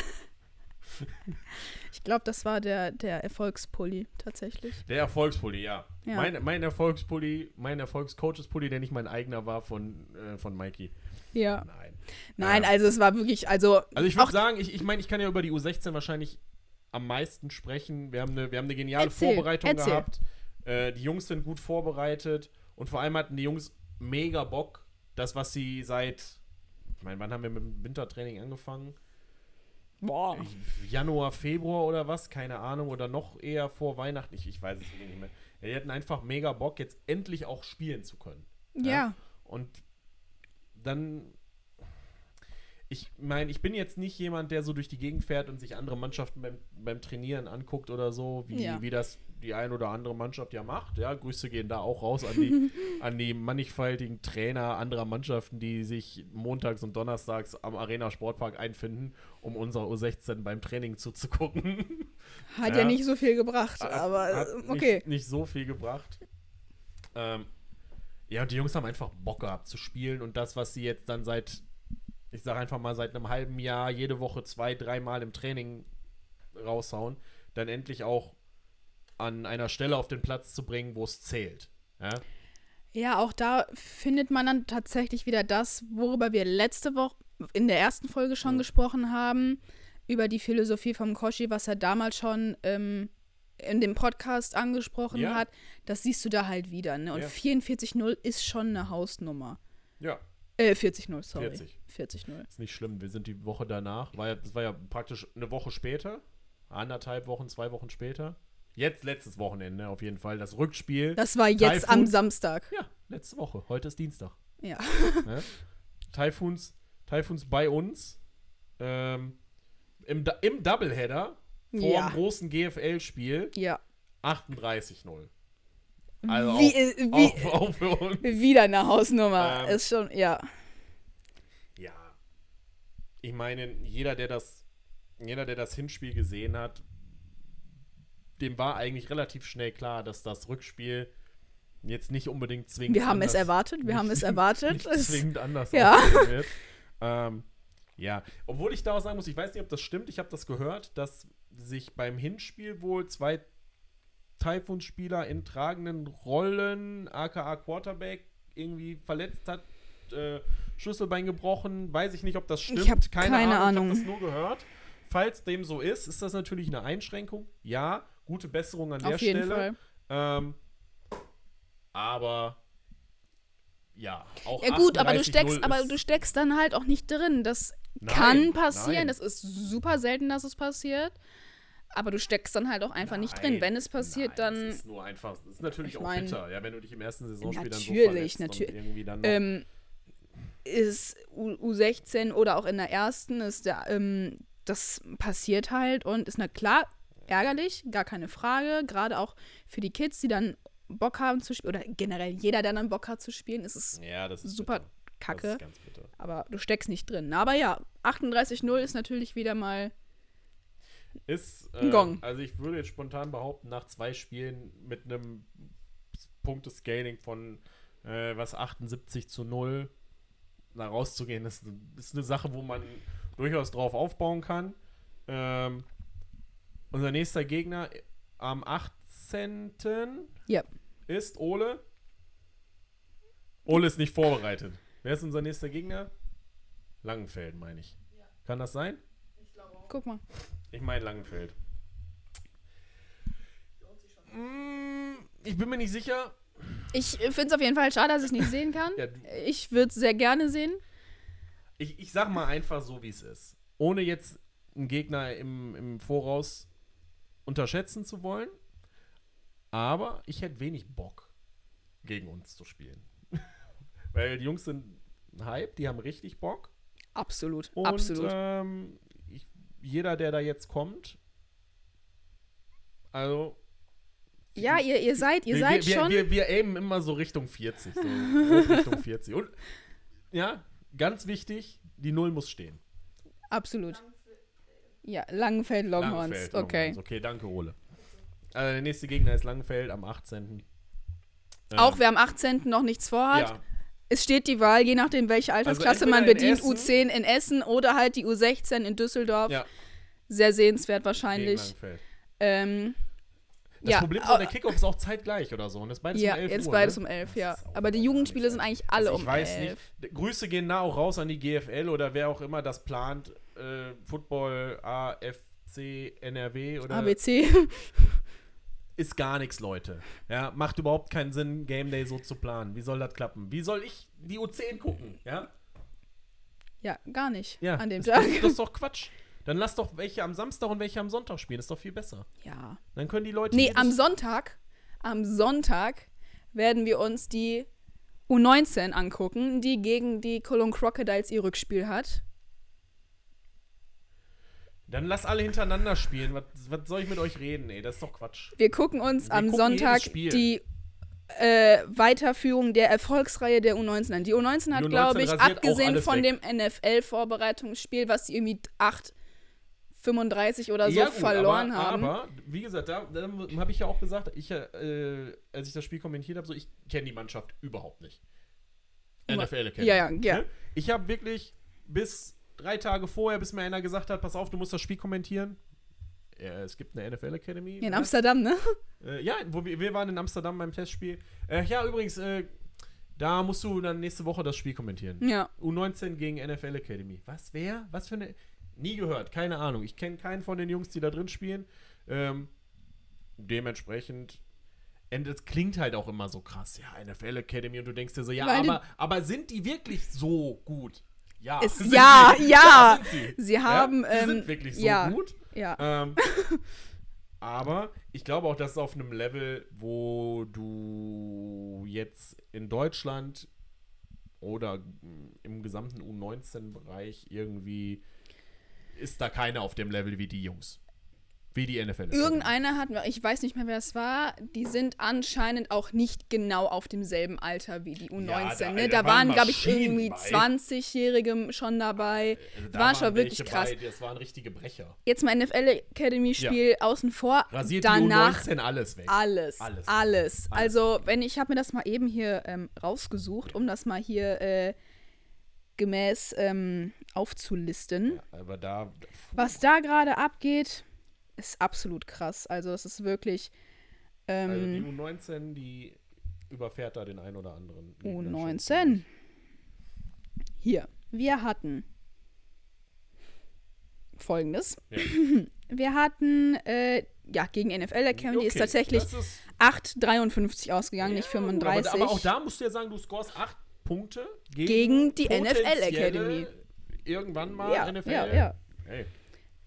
Ich glaube, das war der, der Erfolgspulli tatsächlich. Der Erfolgspulli, ja. Ja. Mein, mein Erfolgspulli, mein Erfolgscoaches-Pulli, der nicht mein eigener war von, äh, von Mikey. Ja. Nein. Nein, Ja. also es war wirklich, also. Also ich würde sagen, ich, ich meine, ich kann ja über die U16 wahrscheinlich am meisten sprechen. Wir haben eine, wir haben eine geniale Erzähl, Vorbereitung erzähl. gehabt. Äh, die Jungs sind gut vorbereitet und vor allem hatten die Jungs mega Bock, das, was sie seit, ich meine, wann haben wir mit dem Wintertraining angefangen? Boah. Januar, Februar oder was, keine Ahnung, oder noch eher vor Weihnachten, ich, ich weiß es wirklich nicht mehr. Ja, die hatten einfach mega Bock, jetzt endlich auch spielen zu können. Ja. Und dann, ich meine, ich bin jetzt nicht jemand, der so durch die Gegend fährt und sich andere Mannschaften beim, beim Trainieren anguckt oder so, wie, Ja. wie das die ein oder andere Mannschaft ja macht. Ja, Grüße gehen da auch raus an die, [laughs] an die mannigfaltigen Trainer anderer Mannschaften, die sich montags und donnerstags am Arena Sportpark einfinden, um unserer U16 beim Training zuzugucken. [laughs] Hat ja. Ja. nicht so viel gebracht, Hat- aber hat äh, nicht, okay. Nicht so viel gebracht. Ähm, ja, und die Jungs haben einfach Bock gehabt zu spielen und das, was sie jetzt dann seit, ich sage einfach mal seit einem halben Jahr jede Woche zwei, dreimal im Training raushauen, dann endlich auch an einer Stelle auf den Platz zu bringen, wo es zählt. Ja? Ja, auch da findet man dann tatsächlich wieder das, worüber wir letzte Woche in der ersten Folge schon Ja. gesprochen haben, über die Philosophie vom Koshi, was er damals schon ähm, in dem Podcast angesprochen Ja. hat. Das siehst du da halt wieder. Ne? Und Ja. 44.0 ist schon eine Hausnummer. ja, Äh, 40.0, sorry. 40. 40.0 ist nicht schlimm. Wir sind die Woche danach, war ja, das war ja praktisch eine Woche später, anderthalb Wochen, zwei Wochen später. Jetzt letztes Wochenende auf jeden Fall, das Rückspiel. Das war jetzt am Typhoons. Samstag. Ja, letzte Woche. Heute ist Dienstag. Ja. Ne? [laughs] Typhoons, Typhoons bei uns. Ähm, im, Im Doubleheader vor Ja. dem großen GFL-Spiel Ja. 38-0. Also wie, auch, äh, [laughs] wie, auch, auch für uns. wieder eine Hausnummer. Ähm, ist schon, ja. Ja. Ich meine, jeder, der das, jeder, der das Hinspiel gesehen hat, dem war eigentlich relativ schnell klar, dass das Rückspiel jetzt nicht unbedingt zwingend. Wir haben es erwartet, wir haben es [laughs] erwartet. Nicht zwingend anders Ja. wird. [laughs] Ähm, ja, obwohl ich da auch sagen muss, ich weiß nicht, ob das stimmt. Ich habe das gehört, dass sich beim Hinspiel wohl zwei Typhoon-Spieler in tragenden Rollen, aka Quarterback, irgendwie verletzt hat, äh, Schlüsselbein gebrochen. Weiß ich nicht, ob das stimmt. hab keine Ahnung. Ich habe das nur gehört. Falls dem so ist, ist das natürlich eine Einschränkung. Ja, gute Besserung an der Auf jeden Stelle. Fall. Ähm, aber ja, auch Ja gut, aber du 38-0 steckst, aber du steckst dann halt auch nicht drin. Das Nein, kann passieren. nein. Das ist super selten, dass es passiert. Aber du steckst dann halt auch einfach nicht drin. Nein, Wenn es passiert, nein, dann Das ist nur einfach, das ist natürlich Ich auch mein- bitter, ja, wenn du dich im ersten Saisonspiel dann so Natürlich, verletzt und natür- irgendwie dann noch, ähm, ist U U16 oder auch in der ersten ist der, ähm, das passiert halt und ist na klar ärgerlich, gar keine Frage. Gerade auch für die Kids, die dann Bock haben zu spielen, oder generell jeder, der dann Bock hat zu spielen, ist es Ja, ist super bitter. Das kacke. ist ganz bitter. Aber du steckst nicht drin. Aber ja, 38-0 ist natürlich wieder mal. Ist, äh, Gong. also ich würde jetzt spontan behaupten, nach zwei Spielen mit einem Punktescaling von äh, was 78 zu 0 da rauszugehen, ist, ist eine Sache, wo man durchaus drauf aufbauen kann. Ähm, unser nächster Gegner am 18. Ja. ist Ole. Ole ist nicht vorbereitet. Wer ist unser nächster Gegner? Langenfeld, meine ich. Kann das sein? Guck mal. Ich meine Langenfeld. Mm, Ich bin mir nicht sicher. Ich finde es auf jeden Fall schade, dass ich es nicht sehen kann. [laughs] Ja, Ich würde es sehr gerne sehen. Ich, ich sag mal einfach so, wie es ist. Ohne jetzt einen Gegner im, im Voraus unterschätzen zu wollen. Aber ich hätte wenig Bock, gegen uns zu spielen. [laughs] Weil die Jungs sind ein Hype, die haben richtig Bock. Absolut. Und absolut. Ähm, jeder, der da jetzt kommt, also ja, ihr, ihr seid, ihr wir, seid wir, schon. Wir, wir, wir aimen immer so Richtung 40. So grob [laughs] Richtung 40. Und ja, ganz wichtig, die Null muss stehen. absolut. Ja, Langenfeld Longhorns. Langenfeld, okay. Longhorns. Okay, danke, Ole. Also der nächste Gegner ist Langenfeld am 18. Ähm, Auch wer am 18. noch nichts vorhat. ja, Es steht die Wahl, je nachdem, welche Altersklasse man Also in bedient. Essen- U10 in Essen oder halt die U16 in Düsseldorf. ja Sehr sehenswert wahrscheinlich. Ähm, Das ja, Problem ist, der Kickoff ist auch zeitgleich oder so. Und das ist beides ja, um 11 jetzt Uhr. beides ne? um 11, Das ja. Aber die Jugendspiele nicht sind eigentlich alle Also ich um weiß 11. nicht. D- Grüße gehen da auch raus an die GFL oder wer auch immer das plant. Äh, Football, AFC, NRW oder ABC. Ist gar nichts, Leute. Ja, macht überhaupt keinen Sinn, Game Day so zu planen. Wie soll das klappen? Wie soll ich die U10 gucken? Ja, ja, gar nicht. ja. An dem das, Tag. Das, das ist doch Quatsch. Dann lass doch welche am Samstag und welche am Sonntag spielen. Das ist doch viel besser. Ja. Dann können die Leute. Nee, am Sonntag, am Sonntag werden wir uns die U19 angucken, die gegen die Cologne Crocodiles ihr Rückspiel hat. Dann lass alle hintereinander spielen. Was, was soll ich mit euch reden, ey? Das ist doch Quatsch. Wir gucken uns Wir am gucken Sonntag die äh, Weiterführung der Erfolgsreihe der U19 an. Die U19 hat, Die U19 glaube ich, abgesehen von weg. dem NFL-Vorbereitungsspiel, was sie irgendwie 8, 35 oder so Ja, gut, verloren aber, haben. Aber, wie gesagt, da, da habe ich ja auch gesagt, ich, äh, als ich das Spiel kommentiert habe, so, ich kenne die Mannschaft überhaupt nicht. NFL Academy. Ja, ja, ja. Ne? Ich habe wirklich bis drei Tage vorher, bis mir einer gesagt hat, pass auf, du musst das Spiel kommentieren. Ja, es gibt eine NFL Academy. In ne? Amsterdam, ne? Äh, ja, wo wir, wir waren in Amsterdam beim Testspiel. Äh, ja, übrigens, äh, da musst du dann nächste Woche das Spiel kommentieren. Ja. U19 gegen NFL Academy. Was, wer? Was für eine. Nie gehört, keine Ahnung. Ich kenne keinen von den Jungs, die da drin spielen. Ähm, dementsprechend. Und es klingt halt auch immer so krass. Ja, NFL Academy und du denkst dir so, ja, Weil aber, aber sind die wirklich so gut? Ja. Es- ja, sie. [laughs] ja. sind sie. Sie haben, Ja, sie ähm, sind wirklich so ja. gut. Ja. Ähm, [laughs] aber ich glaube auch, das ist auf einem Level, wo du jetzt in Deutschland oder im gesamten U19-Bereich irgendwie ist da keiner auf dem Level wie die Jungs. Wie die NFL. Irgendeiner hat, ich weiß nicht mehr, wer es war, die sind anscheinend auch nicht genau auf demselben Alter wie die U19. Ja, da- ne? da da waren waren, glaube ich, irgendwie bei. 20-Jährige schon dabei. Also da war schon wirklich krass. Bei, das waren richtige Brecher. Jetzt mal NFL Academy-Spiel außen vor. Rasiert danach die U19 alles weg. alles, Alles. alles. Also, wenn ich habe mir das mal eben hier ähm, rausgesucht, um das mal hier äh, gemäß ähm, aufzulisten. Aber da. Was da gerade abgeht, ist absolut krass. Also, es ist wirklich Also die ähm, U19, die überfährt da den einen oder anderen. Gegner schon U19. Hier, wir hatten folgendes. Ja. [laughs] Wir hatten, äh, ja, gegen NFL Academy ist Okay, tatsächlich ist 8,53 ausgegangen, nicht Ja, gut, 35. Aber, aber auch da musst du ja sagen, du scorest acht Punkte gegen, Gegen die NFL Academy. Irgendwann mal ja, NFL. ja, ja. Hey.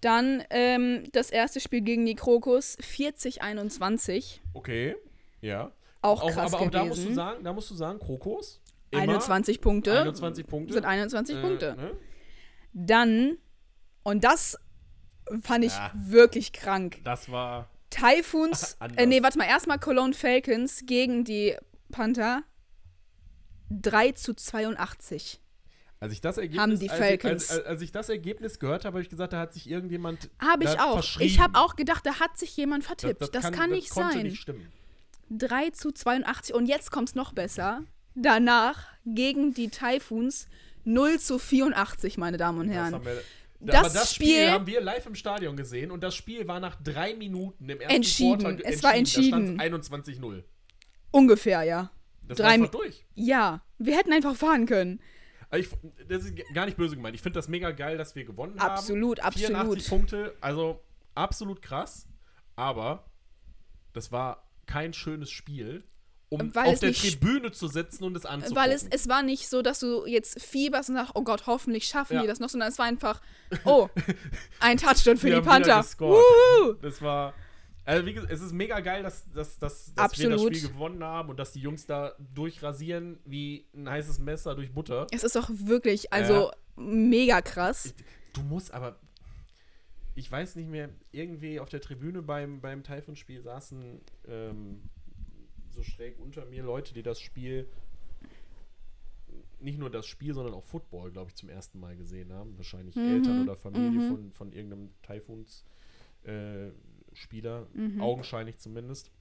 Dann ähm, das erste Spiel gegen die Krokus, 40-21. Okay, ja. Auch Auch, krass aber auch da gewesen. musst du sagen, da musst du sagen, Krokos. immer 21 Punkte. 21 Punkte. Sind 21 Äh, Punkte. ne? Dann, und das fand ich Ja. wirklich krank. Das war. Typhoons, [laughs] äh, nee, warte mal, erstmal Cologne Falcons gegen die Panther 3 zu 82. Als ich das Ergebnis, Haben die als, Falcons. Ich, als, als ich das Ergebnis gehört habe, habe ich gesagt, da hat sich irgendjemand Habe ich auch. Ich habe auch gedacht, da hat sich jemand vertippt. Das, kann, nicht konnte sein. nicht stimmen. 3 zu 82 und jetzt kommt's noch besser. Danach gegen die Typhoons 0 zu 84, meine Damen und Das Herren. haben wir, Das das Spiel, Spiel- haben wir live im Stadion gesehen und das Spiel war nach drei Minuten im ersten Entschieden. Quartal ge- Es war entschieden. Da stand's 21-0. Ungefähr, ja. Das Drei war durch. Ja, wir hätten einfach fahren können. Also ich, das ist gar nicht böse gemeint. Ich finde das mega geil, dass wir gewonnen haben. Absolut, 84 absolut. Punkte, also absolut krass. Aber das war kein schönes Spiel, um Weil auf der nicht- Tribüne zu sitzen und es anzugucken. Weil es, es war nicht so, dass du jetzt fieberst und sagst, oh Gott, hoffentlich schaffen Ja. die das noch, sondern es war einfach, oh, ein Touchdown für [laughs] die wieder Panther. Das war. Also wie gesagt, es ist mega geil, dass, dass, dass, dass wir das Spiel gewonnen haben und dass die Jungs da durchrasieren wie ein heißes Messer durch Butter. Es ist doch wirklich, also mega krass. Du musst aber. Ich weiß nicht mehr, irgendwie auf der Tribüne beim, beim Typhon-Spiel saßen ähm, so schräg unter mir Leute, die das Spiel. Nicht nur das Spiel, sondern auch Football, glaube ich, zum ersten Mal gesehen haben. Wahrscheinlich Eltern oder Familie von, von irgendeinem Typhoons äh, Spieler, augenscheinlich zumindest.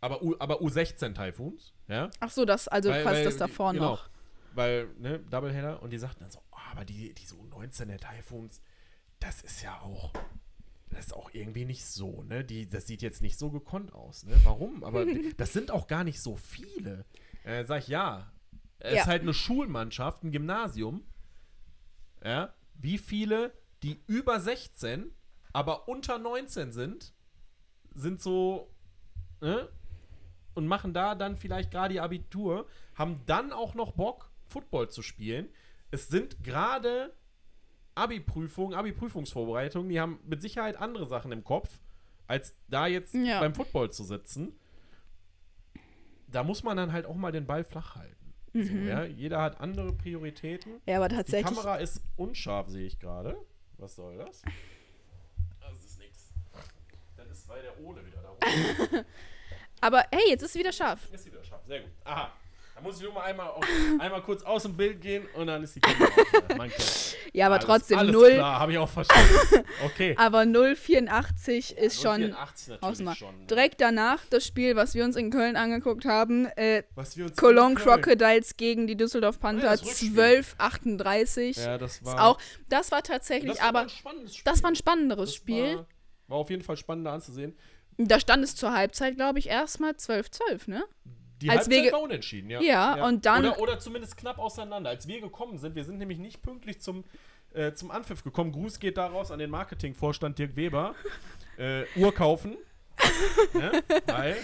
Aber, U, aber U16 Typhoons, ja. Ach so, das, also Weil- quasi weil- das davor genau, noch. Weil, ne, Doubleheader und die sagten dann so, oh, aber die, diese U19 der Typhoons, das ist ja auch, das ist auch irgendwie nicht so, ne? Die, das sieht jetzt nicht so gekonnt aus, ne? Warum? Aber [laughs] das sind auch gar nicht so viele. Äh, sag ich, ja. Es Ja. ist halt eine Schulmannschaft, ein Gymnasium. Ja. Wie viele, die über 16, aber unter 19 sind, sind so, ne? und machen da dann vielleicht gerade ihr Abitur, haben dann auch noch Bock, Football zu spielen. Es sind gerade Abi-Prüfungen, Abi-Prüfungsvorbereitungen, die haben mit Sicherheit andere Sachen im Kopf, als da jetzt Ja. beim Football zu sitzen. Da muss man dann halt auch mal den Ball flach halten. So, ja? Jeder hat andere Prioritäten. Ja, aber Die tatsächlich. Kamera ist unscharf, sehe ich gerade. Was soll das? Ist weil der Ole wieder da oben. [laughs] Aber hey, jetzt ist es wieder scharf. Ist sie wieder scharf. Sehr gut. Aha. Da muss ich nur mal einmal, auf, [laughs] einmal kurz aus dem Bild gehen und dann ist die Kamera Kind. Ja, aber Alles- trotzdem alles 0. klar, habe ich auch verstanden. Okay. [laughs] Aber 084 ist schon 084 natürlich Ausmacht. schon. ne? Direkt danach das Spiel, was wir uns in Köln angeguckt haben, äh, Cologne Crocodiles gegen die Düsseldorf Panther das Rückspiel. 1238. Ja, das war. Ist auch, das war tatsächlich, das war aber ein spannendes Spiel. das war ein spannenderes Das Spiel. War, war auf jeden Fall spannender anzusehen. Da stand es zur Halbzeit, glaube ich, erstmal 12-12, ne? Die Als Halbzeit wir war unentschieden, ja. Ja, und dann- Oder, oder zumindest knapp auseinander. Als wir gekommen sind, wir sind nämlich nicht pünktlich zum, äh, zum Anpfiff gekommen. Gruß geht daraus an den Marketingvorstand Dirk Weber. [laughs] äh, Uhr kaufen. [laughs] ne? Weil.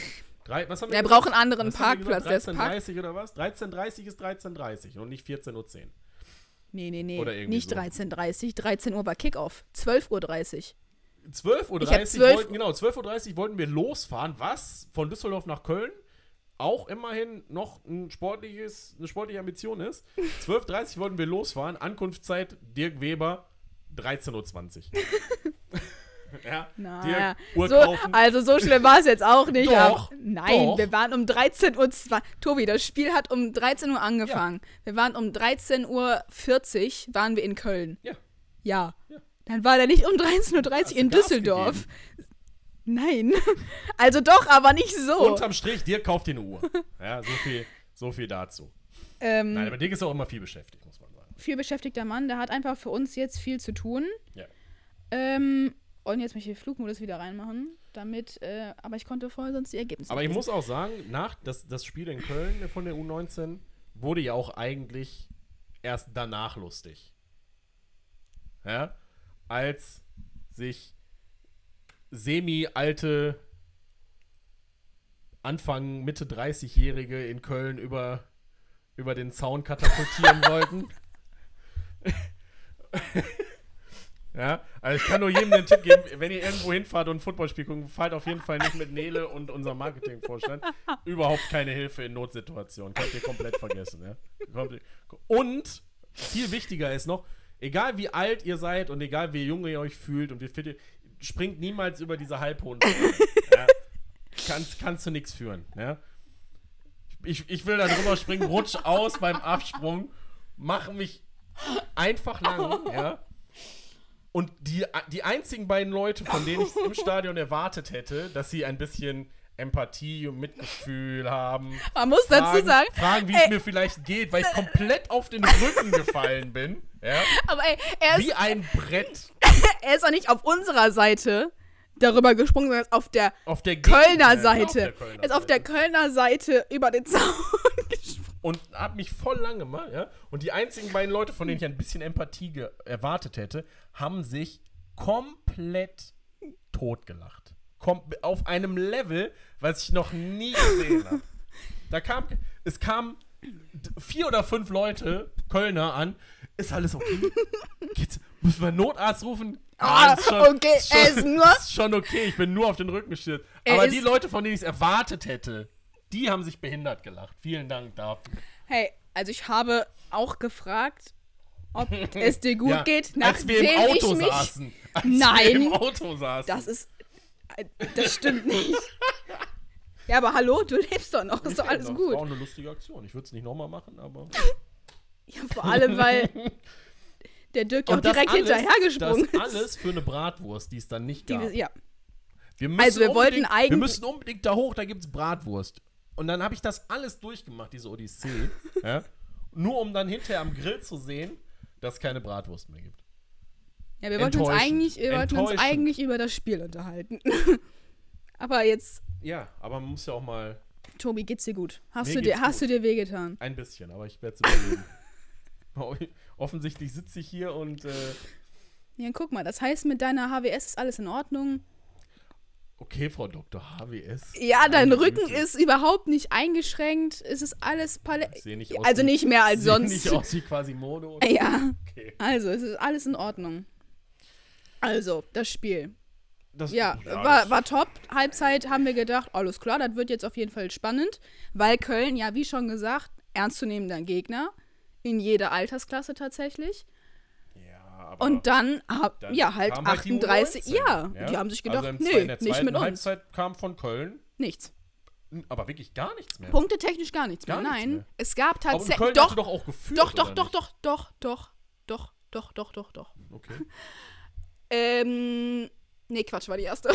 Drei, was haben wir Er gesagt? braucht einen anderen Was wir Parkplatz, der ist gesagt? Park 13.30 oder was? 13.30 ist 13.30 und nicht 14.10 Uhr. Nee, nee, nee. Oder irgendwie Nicht so. 13.30 13 Uhr war Kickoff. 12.30 Uhr. 12.30 Uhr Ich hab 12 wollten, genau, 12.30 Uhr wollten wir losfahren. Was? Von Düsseldorf nach Köln? Auch immerhin noch ein sportliches, eine sportliche Ambition ist. [laughs] 12.30 Uhr wollten wir losfahren. Ankunftszeit Dirk Weber 13.20 Uhr. [laughs] ja, Naja, Uhr so, also so schlimm war es jetzt auch nicht. Doch, aber, nein, doch. wir waren um 13 Uhr. Tobi, das Spiel hat um 13 Uhr angefangen. Wir waren um 13.40 Uhr waren wir in Köln. Ja. Ja. Ja. Dann war der nicht um 13.30 Uhr in Gas Düsseldorf. Nein. [laughs] Also doch, aber nicht so. Unterm Strich, Dirk kauft dir eine Uhr. Ja, so viel, so viel dazu. ähm, Nein, aber Dirk ist auch immer viel beschäftigt, muss man sagen. viel beschäftigter Mann, der hat einfach für uns jetzt viel zu tun. Ja. Ähm, und jetzt möchte ich den Flugmodus wieder reinmachen, damit, äh, aber ich konnte vorher sonst die Ergebnisse Aber ich nicht muss auch sagen, nach das, das Spiel in Köln von der U19 wurde ja auch eigentlich erst danach lustig. Ja? Als sich semi-alte Anfang, Mitte 30-Jährige in Köln über, über den Zaun katapultieren [laughs] wollten. [laughs] Ja, also ich kann nur jedem den Tipp geben, wenn ihr irgendwo hinfahrt und ein Footballspiel guckt, fahrt auf jeden Fall nicht mit Nele und unserem Marketingvorstand. Überhaupt keine Hilfe in Notsituationen. Könnt ihr komplett vergessen. Ja? Und viel wichtiger ist noch, egal wie alt ihr seid und egal wie jung ihr euch fühlt und wie fit ihr, springt niemals über diese halbhohen [laughs] ja. kannst, kannst du nichts führen. Ja. Ich, ich will da drüber springen, rutsch aus beim Absprung, mache mich einfach lang, [laughs] ja. Und die, die einzigen beiden Leute, von denen ich es im Stadion erwartet hätte, dass sie ein bisschen Empathie und Mitgefühl haben. Man muss dazu fragen, sagen, Fragen, wie es mir vielleicht geht, weil ich komplett auf den Rücken gefallen bin. Ja? aber ey, er ist, Wie ein Brett [laughs] er ist auch nicht auf unserer Seite darüber gesprungen, sondern er ist auf der auf der Kölner Seite. Er ist auf der. Kölner Seite über den Zaun [laughs] gesprungen. und hab mich voll lang gemacht, ja. Und die einzigen beiden Leute, von denen ich ein bisschen Empathie erwartet hätte, haben sich komplett totgelacht. Kom auf einem Level, was ich noch nie gesehen habe. Da kam, es kamen vier oder fünf Leute, Kölner, an. Ist alles okay? Geht's, müssen wir Notarzt rufen? Ah, ist okay, er ist nur- Ist schon okay, ich bin nur auf den Rücken gestürzt. Er Aber die Leute, von denen ich es erwartet hätte, die haben sich behindert gelacht. Vielen Dank dafür. Hey, also ich habe auch gefragt, ob [laughs] es dir gut Ja, geht, als wir nachdem im Auto ich mich. saßen. Als Nein. wir im Auto saßen. Das ist. Äh, Das stimmt nicht. Ja, aber hallo, du lebst doch noch, ist doch alles das gut. war auch eine lustige Aktion. Ich würde es nicht nochmal machen, aber. Ja, vor allem, weil der Dirk ja auch das direkt alles- hinterhergesprungen Das ist. alles für eine Bratwurst, die es dann nicht Die, gab. wir- ja. Wir müssen Also wir wollten unbedingt- Wir eigentlich- müssen unbedingt da hoch, da gibt es Bratwurst. Und dann habe ich das alles durchgemacht, diese Odyssee. [laughs] ja? Nur um dann hinterher am Grill zu sehen, dass es keine Bratwurst mehr gibt. Ja, wir wollten uns eigentlich, wir wollten uns eigentlich über das Spiel unterhalten. [laughs] aber jetzt, Ja, aber man muss ja auch mal Tobi, geht's dir gut? Hast, Mir du dir, hast gut. du dir wehgetan? ein bisschen, aber ich werde es überleben. [laughs] Offensichtlich sitze ich hier und äh, Ja, guck mal, das heißt, mit deiner HWS ist alles in Ordnung. okay, Frau Dr. HWS. Ja, dein Meine Rücken Güte. ist überhaupt nicht eingeschränkt. Es ist alles Pale Ich sehe nicht aus Also wie- nicht mehr als sonst. nicht aus wie quasi Mono. [laughs] Ja, Okay. also es ist alles in Ordnung. Also, das Spiel. Das, Ja, das- war, war top. Halbzeit haben wir gedacht, alles klar, das wird jetzt auf jeden Fall spannend, weil Köln, ja, wie schon gesagt, ernstzunehmender Gegner. In jeder Altersklasse tatsächlich. ja, aber Und dann, hab, dann ja, halt kam die 38. U19, ja, die haben sich gedacht, also nee, in der nicht mit uns. Halbzeit kam von Köln, Nichts. aber wirklich gar nichts mehr. Punktetechnisch gar nichts Gar mehr. nichts Nein, mehr. es gab tatsächlich. Doch, doch doch, doch, oder doch, nicht? doch, doch, doch, doch, doch, doch, doch, doch. Okay. [laughs] Ähm, nee, Quatsch, war die erste.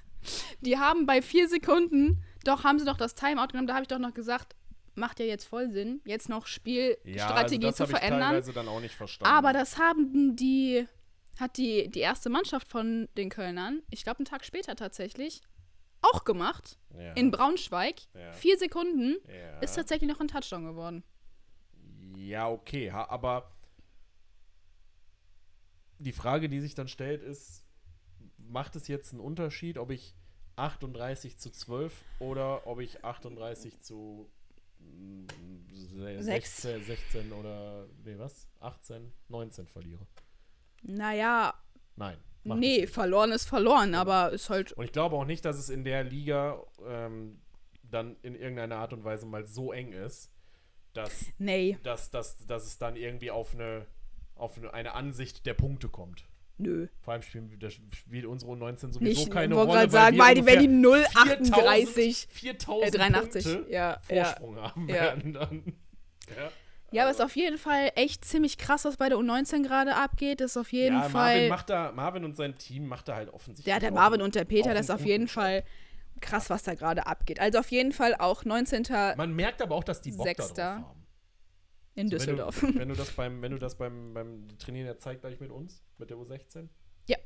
[laughs] die haben bei vier Sekunden, doch, haben sie doch das Timeout genommen, da habe ich doch noch gesagt, macht ja jetzt voll Sinn, jetzt noch Spielstrategie also das zu verändern. teilweise dann auch nicht verstanden. Aber das haben die, hat die, die erste Mannschaft von den Kölnern, ich glaube einen Tag später tatsächlich, auch gemacht. ja. In Braunschweig. Ja. Vier Sekunden ja. ist tatsächlich noch ein Touchdown geworden. Ja, okay, aber die Frage, die sich dann stellt, ist, macht es jetzt einen Unterschied, ob ich 38 zu 12 oder ob ich 38 zu mm, se- Sechs. 16, 16 oder, nee, was? 18, 19 verliere? Naja, Nein. nee, verloren ist verloren, aber ist halt Und ich glaube auch nicht, dass es in der Liga ähm, dann in irgendeiner Art und Weise mal so eng ist, dass Nee, dass, dass, dass es dann irgendwie auf eine, auf eine, Ansicht der Punkte kommt. nö. Vor allem spielen, das spielt unsere U19 sowieso Nicht, keine wollte Rolle, gerade sagen, weil die, wenn die ungefähr 038 4000 äh, 83, Punkte ja, ja. Vorsprung haben Ja. werden dann. Ja, Ja, aber es ist auf jeden Fall echt ziemlich krass, was bei der U19 gerade abgeht. Das ist auf jeden ja Fall. Marvin, macht da, Marvin und sein Team macht da halt offensichtlich. ja, der auch Marvin und der Peter, das ist auf jeden Fall krass, was da gerade abgeht. Also auf jeden Fall auch 19. Job. Man merkt aber auch, dass die Bock da drauf Sechster. haben. In Düsseldorf. Wenn du, wenn [laughs] du das beim, wenn du das beim, beim Trainieren ja zeigt gleich mit uns, mit der U16. Ja.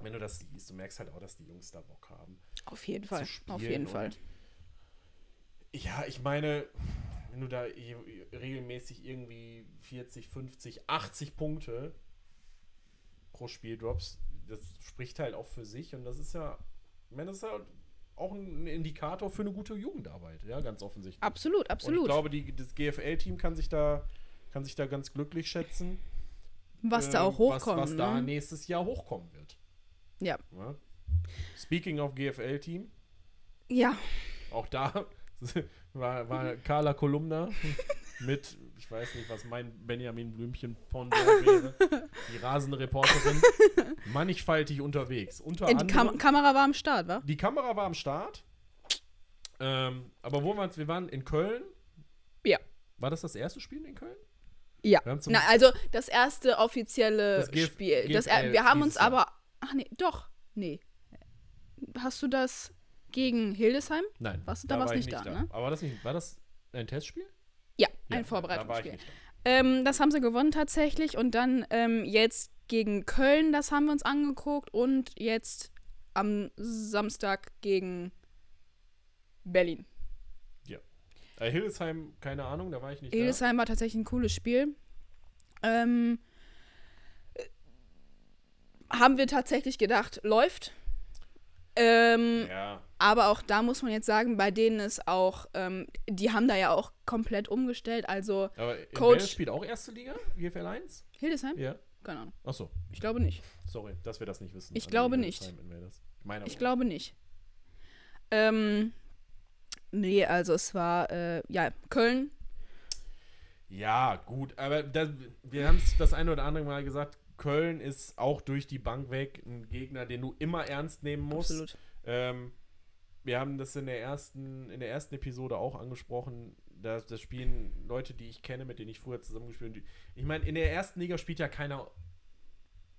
Wenn du das siehst, du merkst halt auch, dass die Jungs da Bock haben. auf jeden Fall. Auf jeden Fall. Ja, ich meine, wenn du da regelmäßig irgendwie 40, 50, 80 Punkte pro Spiel droppst, das spricht halt auch für sich und das ist ja, ich meine, das ist halt auch ein Indikator für eine gute Jugendarbeit, ja, ganz offensichtlich. Absolut, Und ich absolut. glaube, die, das GFL-Team kann sich da kann sich da ganz glücklich schätzen, was da ähm, auch hochkommt. was, was da ne? nächstes Jahr hochkommen wird. Ja. Ja? Speaking of GFL-Team, Ja. Auch da [laughs] war, war Carla Kolumna [laughs] mit, ich weiß nicht, was mein Benjamin Blümchen Pendant wäre, die rasende Reporterin, mannigfaltig unterwegs. Unter Äh, die Kam Kamera war am Start, wa? die Kamera war am Start. Ähm, aber wo waren wir? Wir waren in Köln. Ja. War das das erste Spiel in Köln? Ja. Na, also das erste offizielle Das GF Spiel. Das er, GFL wir haben uns Jahr. aber. Ach nee, doch. Nee. Hast du das gegen Hildesheim? Nein. Warst du- da warst war ich nicht da, ne? Aber war das, nicht, war das ein Testspiel? Ja, Ja, ein Da Vorbereitungsspiel. da. Ähm, das haben sie gewonnen tatsächlich. Und dann ähm, jetzt gegen Köln, das haben wir uns angeguckt. Und jetzt am Samstag gegen Berlin. Äh, Hildesheim, keine Ahnung, da war ich nicht Hildesheim war tatsächlich ein cooles Spiel. Ähm, äh, haben wir tatsächlich gedacht, läuft. Ähm. Ja. Aber auch da muss man jetzt sagen, bei denen ist auch, ähm, die haben da ja auch komplett umgestellt. Also Aber Coach- spielt auch erste Liga, GFL 1? Hildesheim? Ja. Keine Ahnung. Achso, Ich glaube nicht. sorry, dass wir das nicht wissen. Ich An glaube nicht. Hildesheim in Wales. Meine Ich glaube nicht. Ähm, nee, also es war, äh, ja, Köln. Ja, gut, aber da, wir haben es das eine oder andere Mal gesagt, Köln ist auch durch die Bank weg ein Gegner, den du immer ernst nehmen musst. Absolut. Ähm, wir haben das in der ersten, in der ersten Episode auch angesprochen. Das, das spielen Leute, die ich kenne, mit denen ich früher zusammengespielt habe. Ich meine, in der ersten Liga spielt ja keiner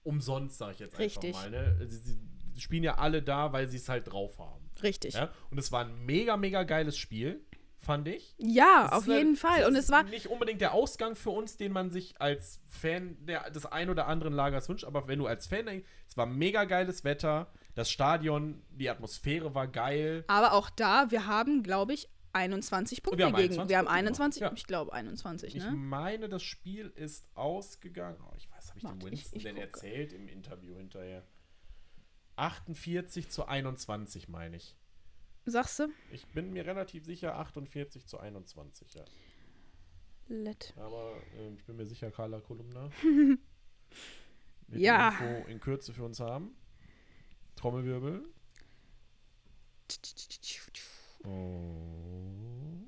umsonst, sage ich jetzt Richtig. einfach mal. Ne? Sie, sie spielen ja alle da, weil sie es halt drauf haben. Richtig. Ja, Ja? Und es war ein mega, mega geiles Spiel, fand ich. Es auf ist halt- jeden Fall. Und es war, nicht unbedingt der Ausgang für uns, den man sich als Fan der, des ein oder anderen Lagers wünscht, aber wenn du als Fan denkst, es war mega geiles Wetter, das Stadion, die Atmosphäre war geil. aber auch da, wir haben, glaube ich, 21 Punkte Wir gegen. 21 wir haben Punkte 21, gemacht, ja. ich glaube 21, Ich ne? meine, das Spiel ist ausgegangen. Oh, ich weiß, habe ich Warte, dem ich- Winston ich denn gucke. erzählt im Interview hinterher? 48 zu 21, meine ich. Sagst du? Ich bin mir relativ sicher, 48 zu 21, ja. Let. Aber äh, ich bin mir sicher, Carla Kolumna [laughs] Ja. Info in Kürze für uns haben. Trommelwirbel. Und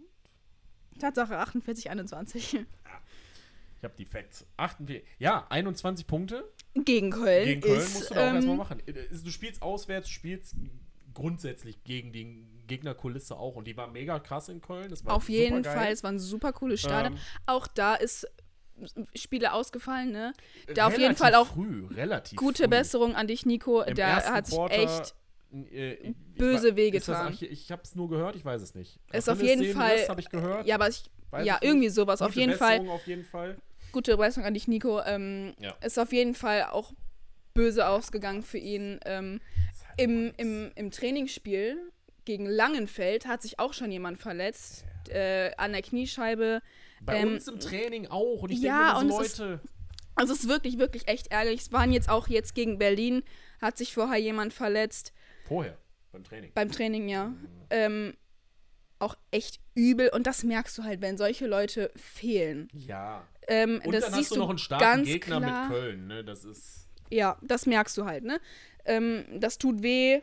Tatsache 48, 21. ich habe die Facts. 48, ja, 21 Punkte Gegen Köln gegen Köln ist, musst du da auch erstmal ähm, machen. Äh, Du spielst auswärts, du spielst grundsätzlich gegen die Gegnerkulisse auch. Und die war mega krass in Köln. Das war auf jeden. Fall, es war ein super cooles Stadion. Ähm, auch da ist Spiele ausgefallen, ne? Da auf jeden Fall auch früh, Gute früh. Besserung an dich, Nico. Im Der ersten hat sich echt äh, böse das getan. Archi- Ich habe es nur gehört, ich weiß es nicht. Ist auf jeden Fall- habe ich gehört. Ja, aber ich, ja, nicht. irgendwie sowas. auf Gute jeden Fall. Auf jeden Fall. Gute Besserung an dich, Nico. Ähm, Ja. Ist auf jeden Fall auch böse ausgegangen für ihn. Ähm, im, im, Im Trainingsspiel gegen Langenfeld hat sich auch schon jemand verletzt. Äh, an der Kniescheibe. Bei ähm, uns im Training auch. Und ich ja, denke und so es ist- Leute. Also es ist wirklich, wirklich echt ärgerlich. Es waren jetzt auch jetzt gegen Berlin, hat sich vorher jemand verletzt. Vorher, beim Training. Beim Training, ja. Ähm, auch echt übel. Und das merkst du halt, wenn solche Leute fehlen. Ja. Ähm, Und das dann siehst hast du noch einen starken ganz Gegner klar. mit Köln. Ne? Das ist. Ja, das merkst du halt, ne? Ähm, das tut weh.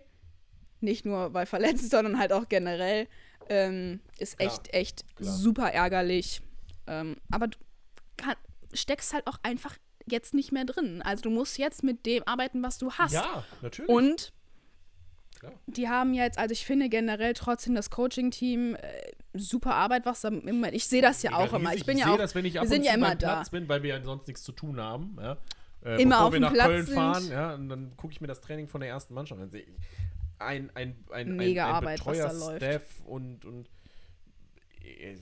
Nicht nur weil verletzt, [laughs] sondern halt auch generell. Ähm, ist Klar, echt, echt klar. super ärgerlich. Ähm, aber du kann, steckst halt auch einfach jetzt nicht mehr drin. Also du musst jetzt mit dem arbeiten, was du hast. Ja, natürlich. Und Klar. die haben jetzt, also ich finde generell trotzdem das Coaching-Team äh, super Arbeit, was da im Moment. Ich sehe das ja Mega auch immer. Ich bin ja sehe auch. das, wenn ich ab wir sind ja immer da. Platz bin, weil wir ja sonst nichts zu tun haben. Ja? Äh, Immer auf wir dem nach Platz Köln sind. fahren, ja, und dann gucke ich mir das Training von der ersten Mannschaft an. Ein, ein, ein, Mega ein, ein Arbeit, was da läuft. Betreuer-Staff und, und äh,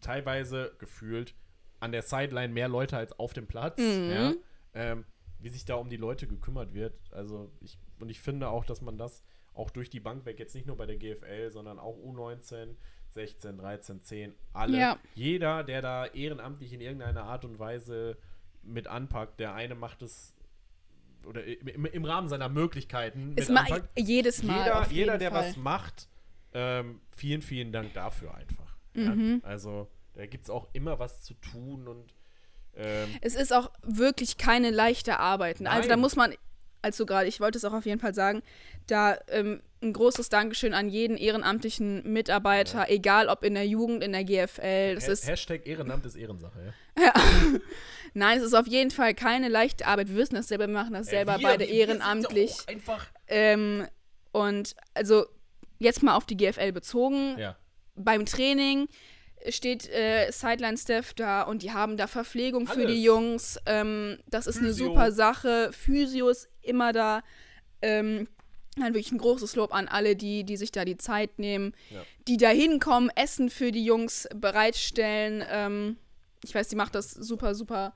teilweise gefühlt an der Sideline mehr Leute als auf dem Platz. Mhm. Ja? Ähm, wie sich da um die Leute gekümmert wird. Also ich, und ich finde auch, dass man das auch durch die Bank weg, jetzt nicht nur bei der GFL, sondern auch U19, 16, 13, 10, alle. Ja. Jeder, der da ehrenamtlich in irgendeiner Art und Weise mit anpackt, der eine macht es oder im, im Rahmen seiner Möglichkeiten Ist mit anpackt. jedes Mal. Jeder, jeder der Fall. was macht, ähm, vielen, vielen Dank dafür einfach. Mhm. Ja? Also da gibt es auch immer was zu tun und ähm, Es ist auch wirklich keine leichte Arbeit. ne? Also da muss man als du gerade, ich wollte es auch auf jeden Fall sagen, da ähm, ein großes Dankeschön an jeden ehrenamtlichen Mitarbeiter, egal ob in der Jugend, in der GFL. Das Ha- ist, Hashtag Ehrenamt ist Ehrensache, [laughs] ja. nein, es ist auf jeden Fall keine leichte Arbeit. Wir wissen das selber, wir machen das selber Äh, wir- beide wir- wir ehrenamtlich. auch Einfach. Ähm, und also jetzt mal auf die GFL bezogen. Ja. Beim Training steht äh, Sideline-Staff da und die haben da Verpflegung für Alles. die Jungs. Ähm, das ist eine Physio. super Sache. Physio ist immer da. Ähm, dann wirklich ein großes Lob an alle, die, die sich da die Zeit nehmen, Ja. die da hinkommen, Essen für die Jungs bereitstellen. Ähm, ich weiß, die macht das super, super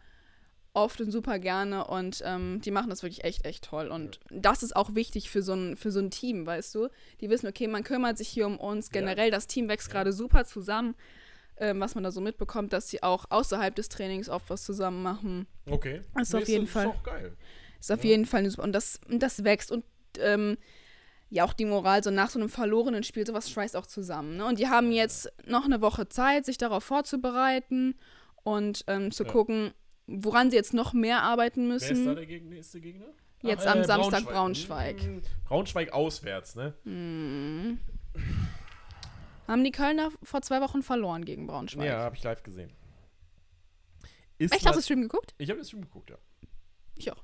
oft und super gerne und ähm, die machen das wirklich echt, echt toll. Und das ist auch wichtig für so, ein, für so ein Team, weißt du? Die wissen, okay, man kümmert sich hier um uns. Generell, das Team wächst gerade super zusammen, ähm, was man da so mitbekommt, dass sie auch außerhalb des Trainings oft was zusammen machen. Okay. Ist auf Nee, jeden ist, Fall. Ist auch geil. Ist auf Ja. jeden Fall eine super. Und das, und das wächst. Und ähm, ja, auch die Moral, so nach so einem verlorenen Spiel, sowas schweißt auch zusammen. Ne? Und die haben jetzt noch eine Woche Zeit, sich darauf vorzubereiten und ähm, zu Ja. gucken, woran sie jetzt noch mehr arbeiten Wer ist da müssen. der geg nächste Gegner? Jetzt Ach, am äh, Samstag Braunschweig. Hm, Braunschweig auswärts, ne? Haben die Kölner vor zwei Wochen verloren gegen Braunschweig. Ja, habe ich live gesehen. Ist Echt, hast du nat- Stream geguckt? Ich habe den Stream geguckt, ja. Ich auch.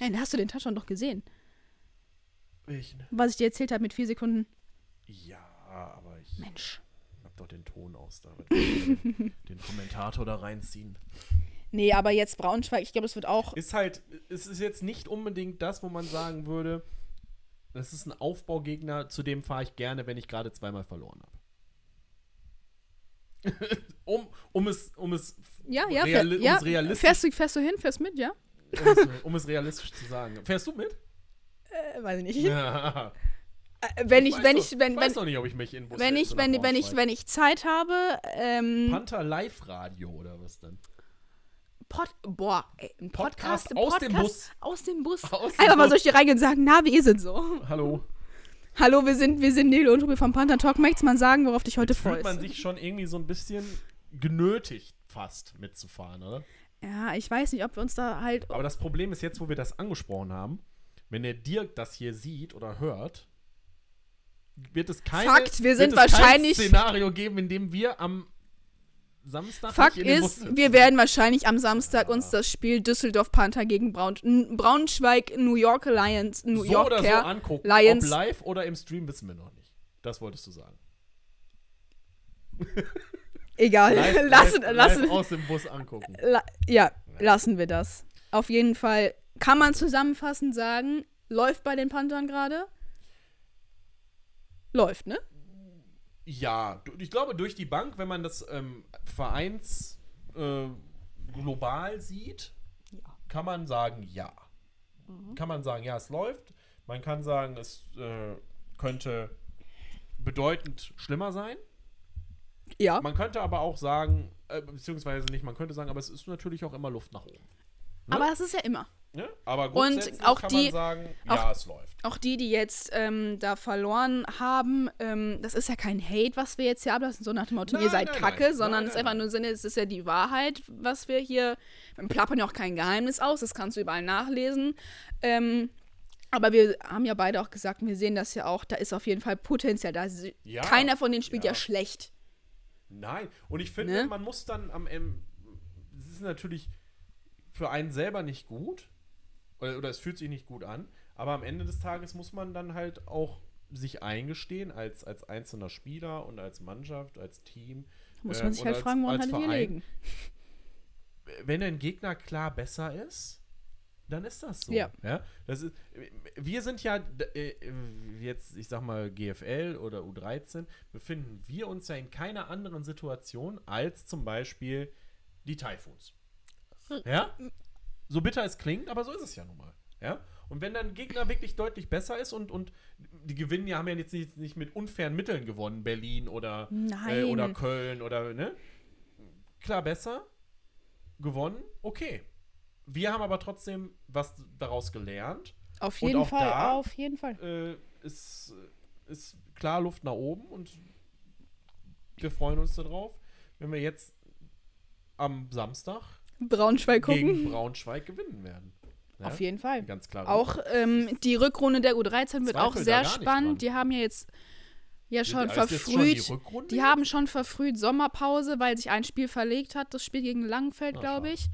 Hey, hast du den Touchdown doch gesehen. Welchen? Was ich dir erzählt habe mit vier Sekunden. Ja, aber ich Mensch. hab doch den Ton aus. Da wird den, den Kommentator da reinziehen. Nee, aber jetzt Braunschweig, ich glaube, es wird auch. Ist halt, es ist jetzt nicht unbedingt das, wo man sagen würde, das ist ein Aufbaugegner, zu dem fahre ich gerne, wenn ich gerade zweimal verloren habe. [laughs] um, um es, um es, Ja, ja, reali ja. um es realistisch, Fährst du, fährst du hin, fährst mit, ja? Um, es, um es realistisch zu sagen. Fährst du mit? Äh, weiß ich nicht. Ja. Äh, wenn ich, weiß wenn doch- ich, wenn, weiß wenn, nicht, ob ich mich in den Bus wenn ich, wenn, wenn ich, wenn ich Zeit habe, ähm, Panther Live Radio oder was dann? Pod, boah, ey, ein Podcast, Podcast aus dem Bus. Aus dem Bus. Aus dem Einfach mal Bus. die reingehen und sagen, na, wie ist es so? Hallo. Hallo, wir sind, wir sind Nele und Ruby vom Panther Talk. Möchtest du mal sagen, worauf dich heute Jetzt fühlt freust? man sich schon irgendwie so ein bisschen genötigt, fast mitzufahren, oder? Ja, ich weiß nicht, ob wir uns da halt. Aber das Problem ist jetzt, wo wir das angesprochen haben, wenn der Dirk das hier sieht oder hört, wird es keine, Fakt, wir sind wahrscheinlich- kein Szenario geben, in dem wir am Samstag Fakt ist, wir werden wahrscheinlich am Samstag uns das Spiel Düsseldorf Panther gegen Braun Braunschweig New York Lions, New so Yorker oder so angucken, Lions. ob live oder im Stream wissen wir noch nicht. Das wolltest du sagen. [laughs] Egal, [laughs] Live, lassen, live, lassen, live aus dem Bus angucken. la ja, lassen wir das. Auf jeden Fall kann man zusammenfassend sagen, läuft bei den Panthern gerade. Läuft, ne? Ja, ich glaube, durch die Bank, wenn man das ähm, Vereins äh, global sieht, kann man sagen, ja. Kann man sagen, ja, es läuft. Man kann sagen, es äh, könnte bedeutend schlimmer sein. Ja. Man könnte aber auch sagen, äh, beziehungsweise nicht, man könnte sagen, aber es ist natürlich auch immer Luft nach oben. Ne? Aber das ist ja immer. Ne? Aber grundsätzlich auch kann die- man sagen, auch- ja, es läuft. Auch die, die jetzt ähm, da verloren haben, ähm, das ist ja kein Hate, was wir jetzt hier ablassen, so nach dem Motto, Nein, ihr seid nein, kacke, nein. sondern es ist einfach nur Sinne, es ist ja die Wahrheit, was wir hier, wir plappern ja auch kein Geheimnis aus, das kannst du überall nachlesen. Ähm, aber wir haben ja beide auch gesagt, wir sehen das ja auch, da ist auf jeden Fall Potenzial da. Ja, Keiner von denen spielt ja, ja. schlecht. Nein, und ich finde, Ne? man muss dann am Ende, es ist natürlich für einen selber nicht gut, oder, oder es fühlt sich nicht gut an, aber am Ende des Tages muss man dann halt auch sich eingestehen als, als einzelner Spieler und als Mannschaft, als Team. Muss äh, man sich oder halt als- fragen, woran als halt wir Verein. legen. Wenn ein Gegner klar besser ist, dann ist das so. Ja. Das ist, wir sind ja äh, jetzt, ich sag mal, GFL oder U13, befinden wir uns ja in keiner anderen Situation als zum Beispiel die Typhoons. Ja? So bitter es klingt, aber so ist es ja nun mal. Ja? Und wenn dann ein Gegner wirklich deutlich besser ist und, und die gewinnen ja, haben ja jetzt nicht, nicht mit unfairen Mitteln gewonnen, Berlin oder, äh, oder Köln oder, ne? Klar besser, gewonnen, okay. Wir haben aber trotzdem was daraus gelernt. Auf jeden auch Fall, da- auf jeden Fall. Äh, ist, ist klar Luft nach oben und wir freuen uns darauf, wenn wir jetzt am Samstag Braunschweig gucken. gegen Braunschweig gewinnen werden. Ja? Auf jeden Fall. Ganz klar. Auch ähm, die Rückrunde der U13 wird auch Zweifel da sehr spannend. Die haben ja jetzt ja schon ist jetzt schon verfrüht. die Die haben schon verfrüht Sommerpause, weil sich ein Spiel verlegt hat, das Spiel gegen Langenfeld, glaube schade.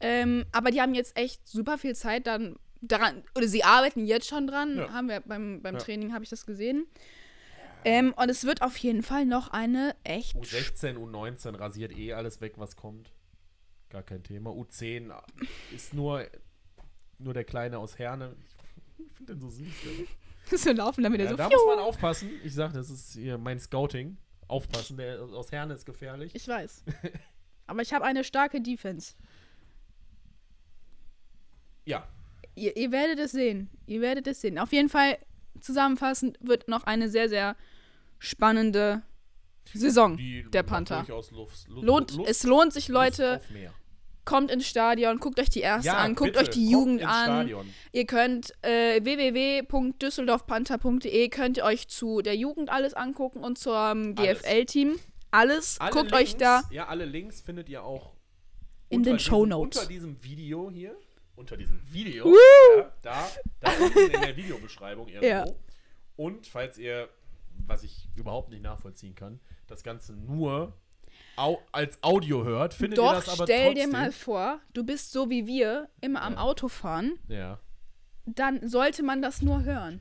Ähm, aber die haben jetzt echt super viel Zeit dann daran, oder sie arbeiten jetzt schon dran, Ja. haben wir beim, beim Ja. Training, habe ich das gesehen. Ähm, und es wird auf jeden Fall noch eine echt U16, U19 rasiert eh alles weg, was kommt. Gar kein Thema. U10 ist nur, nur der Kleine aus Herne. Ich finde den so süß. Der. [laughs] so laufen, damit er Ja, so da muss man aufpassen. Ich sag, das ist hier mein Scouting. Aufpassen, der aus Herne ist gefährlich. Ich weiß. [laughs] Aber ich habe eine starke Defense. Ja, Ihr, ihr werdet es sehen. Ihr werdet es sehen. Auf jeden Fall, zusammenfassend, wird noch eine sehr, sehr spannende Saison die der Panther. durchaus Lust, Lust, Lohnt, Lust, es lohnt sich, Leute. Kommt ins Stadion, guckt euch die erste Ja, an, guckt bitte, euch die Jugend an. Stadion. Ihr könnt äh, www.düsseldorfpanther.de könnt ihr euch zu der Jugend alles angucken und zum Alles. GFL-Team. Alles. Alle Guckt Links, euch da. Ja, alle Links findet ihr auch In den diesem- Shownotes. Unter diesem Video hier. Unter diesem Video. Ja, da, da unten in der Videobeschreibung irgendwo. Ja. Und falls ihr, was ich überhaupt nicht nachvollziehen kann, das Ganze nur au als Audio hört, findet ihr Doch, das aber stell trotzdem. dir mal vor, du bist so wie wir, immer am Ja. Auto fahren. Ja. Dann sollte man das nur hören.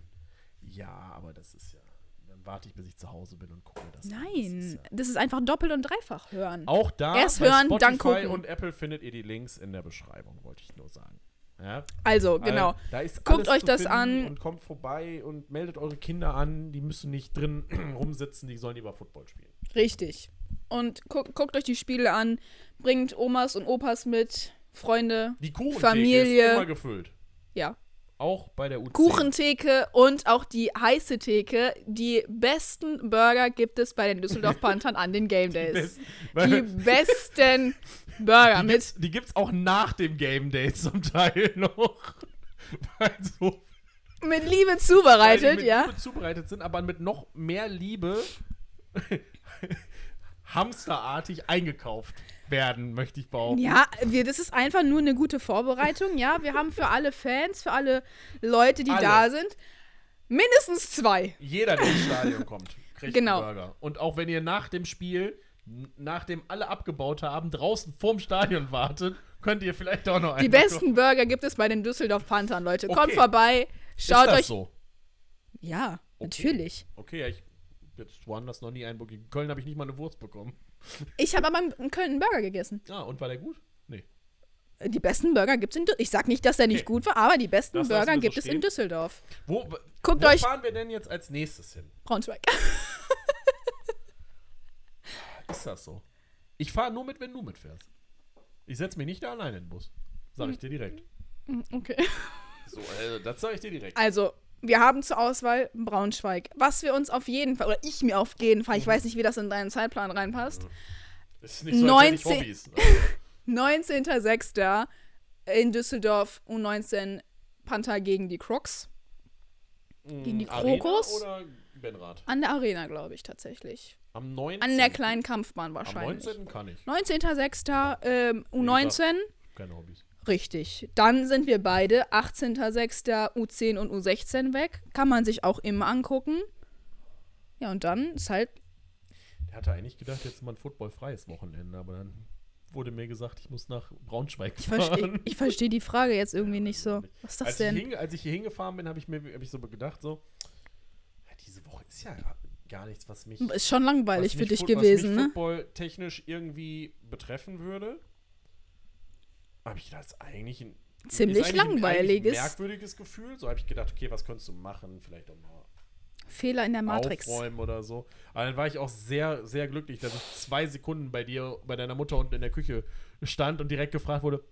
Ja, aber das ist ja. Dann warte ich, bis ich zu Hause bin und gucke das an. Das ist Nein, ja, das ist einfach doppelt und dreifach hören. Auch da Erst bei hören, Spotify dann gucken. und Apple findet ihr die Links in der Beschreibung, wollte ich nur sagen. Ja? Also, genau. Da Guckt euch das an. Und kommt vorbei und meldet eure Kinder an. Die müssen nicht drin [clears throat] rumsitzen, die sollen lieber Football spielen. Richtig. Und guckt, guckt euch die Spiele an, bringt Omas und Opas mit, Freunde, Die Kuchentheke Familie. ist immer gefüllt. ja. Auch bei der U10. Kuchentheke und auch die heiße Theke. Die besten Burger gibt es bei den Düsseldorf [laughs] Panthern an den Game Days. Besten- Die [laughs] besten Burger die, mit gibt's, die gibt's auch nach dem Game Day zum Teil [laughs] noch. Weil so mit Liebe weil die zubereitet, mit ja. Liebe zubereitet sind, aber mit noch mehr Liebe [laughs] hamsterartig eingekauft werden, möchte ich behaupten. Ja, wir, das ist einfach nur eine gute Vorbereitung, ja. Wir haben für alle Fans, für alle Leute, die Alle. da sind, mindestens zwei. Jeder, der ins Stadion kommt, kriegt Genau. einen Burger. Und auch wenn ihr nach dem Spiel, nachdem alle abgebaut haben, draußen vorm Stadion wartet, könnt ihr vielleicht auch noch einen Die besten Burger gibt es bei den Düsseldorf Panthern, Leute. Kommt Okay. vorbei, Ist schaut das euch. so? Ja, Okay. natürlich. Okay, ja, ich jetzt woanders noch nie einen Burger. In Köln habe ich nicht mal eine Wurst bekommen. [laughs] Ich habe aber in Köln einen Burger gegessen. Ah, und war der gut? Nee. Die besten Burger gibt es in Düsseldorf. Ich sag nicht, dass der nicht Okay. gut war, aber die besten Das Burger so gibt es in stehen. Düsseldorf. Wo, Guckt wo euch- fahren wir denn jetzt als nächstes hin? Braunschweig. [laughs] Ist das so? Ich fahre nur mit, wenn du mitfährst. Ich setze mich nicht da alleine in den Bus. Sag ich dir direkt. Okay. So, äh, das sage ich dir direkt. Also, wir haben zur Auswahl Braunschweig. Was wir uns auf jeden Fall, oder ich mir auf jeden Fall, ich Mhm. weiß nicht, wie das in deinen Zeitplan reinpasst, Das ist nicht so, als hätte ich 19 Hobbys. [laughs] 19.06. in Düsseldorf U19 Panther gegen die Crocs. Gegen die Arena Krokos? oder Benrad? An der Arena, glaube ich, tatsächlich. Am 19. An der kleinen Kampfbahn Am wahrscheinlich. 19. kann ich. 19.06. Ähm, U19. Keine Hobbys. Richtig. Dann sind wir beide 18.06. U10 und U16 weg. Kann man sich auch immer angucken. Ja, und dann ist halt. Der hatte eigentlich gedacht, jetzt ist mal ein footballfreies Wochenende, aber dann wurde mir gesagt, ich muss nach Braunschweig Ich verstehe fahren. ich versteh die Frage jetzt irgendwie nicht so. Was ist das als, denn? Ich hinge, als ich hier hingefahren bin, habe ich mir hab ich so gedacht, so, ja, diese Woche ist ja gar nichts, was mich, Ist schon langweilig für dich gewesen, was mich ne? footballtechnisch irgendwie betreffen würde. Habe ich gedacht, das ist eigentlich ein Ziemlich eigentlich ein- langweiliges. Eigentlich ein merkwürdiges Gefühl. So habe ich gedacht, okay, was könntest du machen? Vielleicht auch mal Fehler in der Matrix. aufräumen oder so. Aber dann war ich auch sehr, sehr glücklich, dass ich zwei Sekunden bei dir, bei deiner Mutter unten in der Küche stand und direkt gefragt wurde,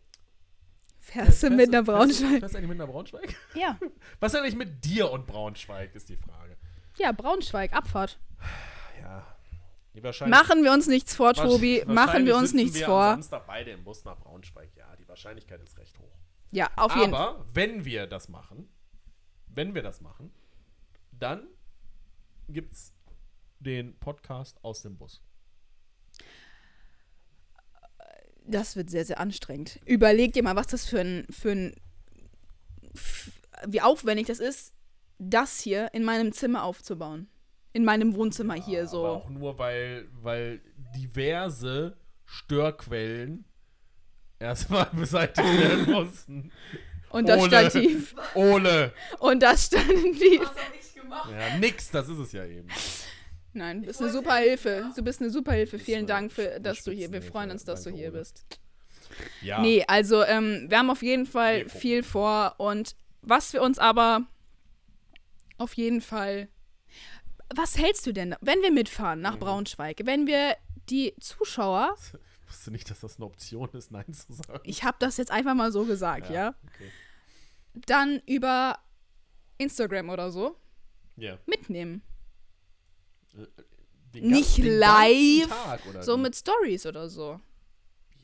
Fährst du mit einer Braunschweig? Fährst du eigentlich mit einer Braunschweig? Ja. [laughs] Was ist eigentlich mit dir und Braunschweig, ist die Frage. Ja, Braunschweig, Abfahrt. Ja. Machen wir uns nichts vor, Tobi. Machen wir uns nichts wir vor. Am Samstag beide im Bus nach Braunschweig. Ja, die Wahrscheinlichkeit ist recht hoch. Ja, auf jeden Fall. Aber wenn wir das machen, wenn wir das machen, dann gibt's den Podcast aus dem Bus. Das wird sehr, sehr anstrengend. Überleg dir mal, was das für ein, für ein wie aufwendig das ist, das hier in meinem Zimmer aufzubauen. In meinem Wohnzimmer hier Aber so. auch nur, weil, weil diverse Störquellen erstmal [laughs] beseitigt werden mussten. Und das Ole. Stativ. Ole. Und das Stativ. Ja, nix, das ist es ja eben. Nein, du bist eine super Hilfe. Du bist eine super Hilfe. Vielen Dank, für, dass du hier. Wir freuen uns, dass du hier bist. Ja. Nee, also ähm, wir haben auf jeden Fall viel vor und was wir uns aber auf jeden Fall. Was hältst du denn, wenn wir mitfahren Mhm. nach Braunschweig? Wenn wir die Zuschauer, [laughs] Wusste nicht, dass das eine Option ist, Nein zu sagen. ich habe das jetzt einfach mal so gesagt, ja, Okay. dann über Instagram oder so Ja. mitnehmen. Den Nicht den live, So wie? mit Stories oder so.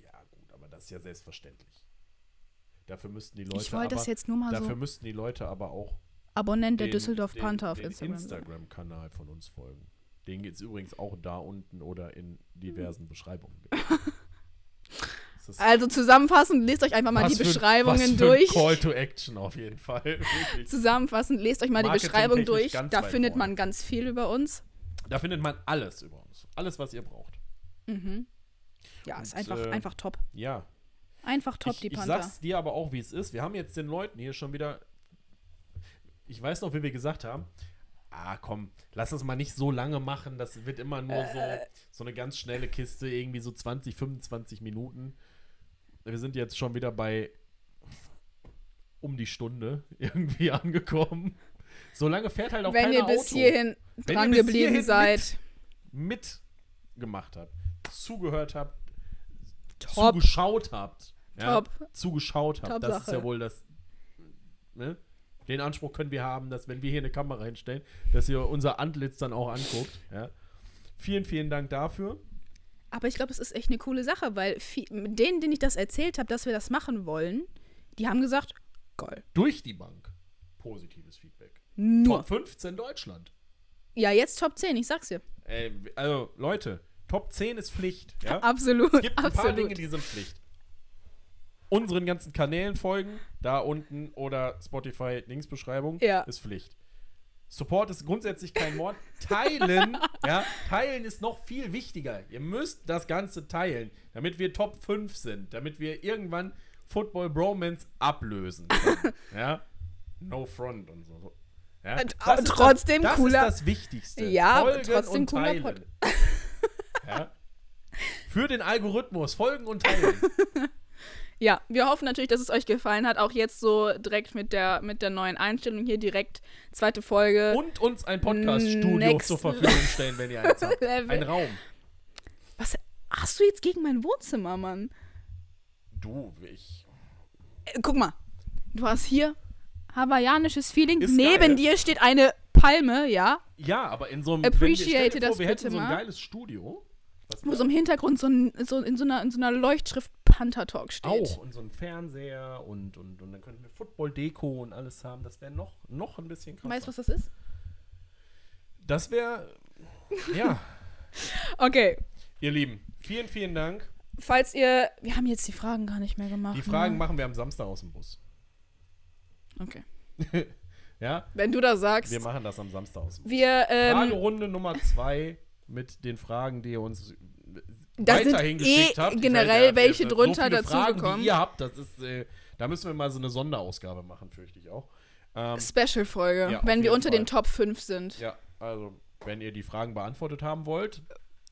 Ja, gut, aber das ist ja selbstverständlich. Dafür müssten die Leute Ich wollte das jetzt nur mal dafür so. müssten die Leute aber auch Abonnent der den- Düsseldorf den, Panther auf den Instagram. Instagram-Kanal von uns folgen. Den geht es übrigens auch da unten oder in diversen Beschreibungen. [laughs] Ist Also zusammenfassend, lest euch einfach mal was die für Beschreibungen durch. Call to Action auf jeden Fall. [laughs] Wirklich. Zusammenfassend, lest euch mal die Beschreibung durch. Da findet man ganz viel über uns. Da findet man alles über uns. Alles, was ihr braucht. Mhm. Ja, ist Und, einfach, äh, einfach top. Ja. Einfach top, ich, die ich Panther. sag's dir aber auch, wie es ist. Wir haben jetzt den Leuten hier schon wieder. Ich weiß noch, wie wir gesagt haben. Ah, komm, lass es mal nicht so lange machen. Das wird immer nur so, Äh. so eine ganz schnelle Kiste, irgendwie so 20, 25 Minuten. Wir sind jetzt schon wieder bei um die Stunde [laughs] irgendwie angekommen. So lange fährt halt auch Wenn keiner ihr bis Auto. hierhin Wenn dran ihr bis geblieben hierhin seid, mitgemacht habt, zugehört habt, top. zugeschaut habt. Ja, Top. Zugeschaut habt. Top das ist Sache. ja wohl das. Ne? Den Anspruch können wir haben, dass wenn wir hier eine Kamera hinstellen, dass ihr unser Antlitz dann auch anguckt. Ja. Vielen, vielen Dank dafür. Aber ich glaube, es ist echt eine coole Sache, weil vi- mit denen, denen ich das erzählt habe, dass wir das machen wollen, die haben gesagt, geil. Durch die Bank. Positives Feedback. Nur. Top 15 Deutschland. Ja, jetzt Top 10, ich sag's dir. Äh, also, Leute, Top 10 ist Pflicht. Ja? [laughs] Absolut. Es gibt ein paar absolut. Dinge, die sind Pflicht. Unseren ganzen Kanälen folgen, da unten oder Spotify Linksbeschreibung, Ja. ist Pflicht. Support ist grundsätzlich kein Wort. Teilen, [laughs] ja, teilen ist noch viel wichtiger. Ihr müsst das Ganze teilen, damit wir Top 5 sind, damit wir irgendwann Football Bromance ablösen. können, [laughs] ja, no front und so. Ja, das trotzdem das, cooler- Das ist das Wichtigste. Ja, aber Folgen trotzdem und cooler teilen. [laughs] Ja. Für den Algorithmus folgen und teilen. Ja, wir hoffen natürlich, dass es euch gefallen hat. Auch jetzt so direkt mit der, mit der neuen Einstellung hier direkt zweite Folge. und uns ein Podcast-Studio zur Verfügung stellen, wenn ihr eins habt. [laughs] Ein Raum. Was hast du jetzt gegen mein Wohnzimmer, Mann? Du, ich. Äh, guck mal. Du hast hier hawaiianisches Feeling. Ist Neben geil. dir steht eine Palme, ja, Ja, aber in so einem. Appreciate das vor, wir hätten bitte so ein geiles Studio. Wo so im Hintergrund so, ein, so in, so einer, in so einer Leuchtschrift Panther Talk steht. auch. Und so ein Fernseher und, und, und dann könnten wir Football-Deko und alles haben. Das wäre noch, noch ein bisschen krasser. Weißt du, was das ist? Das wäre. Ja, [laughs] Okay. ihr Lieben, vielen, vielen Dank. Falls ihr. Wir haben jetzt die Fragen gar nicht mehr gemacht. Die Fragen ne? machen wir am Samstag aus dem Bus. Okay. [laughs] Ja, Wenn du das sagst. wir machen das am Samstag aus dem Bus. Wir, ähm, Fragerunde Nummer zwei mit den Fragen, die ihr uns Das sind weiterhin eh habt. Generell weiß, welche so drunter Fragen, dazugekommen. ihr habt, das ist, äh, da müssen wir mal so eine Sonderausgabe machen, fürchte ich auch. Ähm, Special-Folge, Ja, wenn wir unter Fall. den Top 5 sind. ja, also, wenn ihr die Fragen beantwortet haben wollt,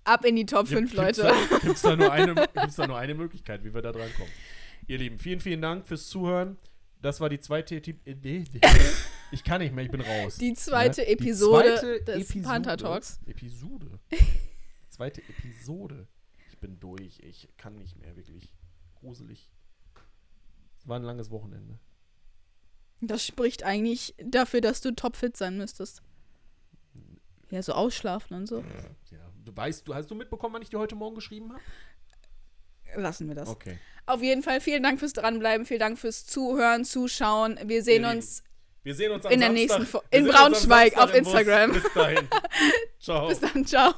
Ab in die Top 5, gibt, Leute. Gibt es da, nur eine- [laughs] gibt's da nur eine Möglichkeit, wie wir da dran kommen. Ihr Lieben, vielen, vielen Dank fürs Zuhören. Das war die zweite Eti- äh, [laughs] Ich kann nicht mehr, ich bin raus. Die zweite Ja, die Episode zweite des Episode- Panther Talks. Episode. [laughs] zweite Episode. Bin durch. Ich kann nicht mehr, wirklich. Gruselig. Es war ein langes Wochenende. Das spricht eigentlich dafür, dass du topfit sein müsstest. Ja, so ausschlafen und so. Ja. Du weißt, du hast du mitbekommen, wann ich dir heute Morgen geschrieben habe? Lassen wir das. Okay. Auf jeden Fall vielen Dank fürs Dranbleiben, vielen Dank fürs Zuhören, Zuschauen. Wir sehen Ihr uns. Wir sehen uns In der Samstag. nächsten Fo- Wir in Braunschweig auf. Instagram. Bis dahin. [laughs] Ciao. Bis dann, ciao.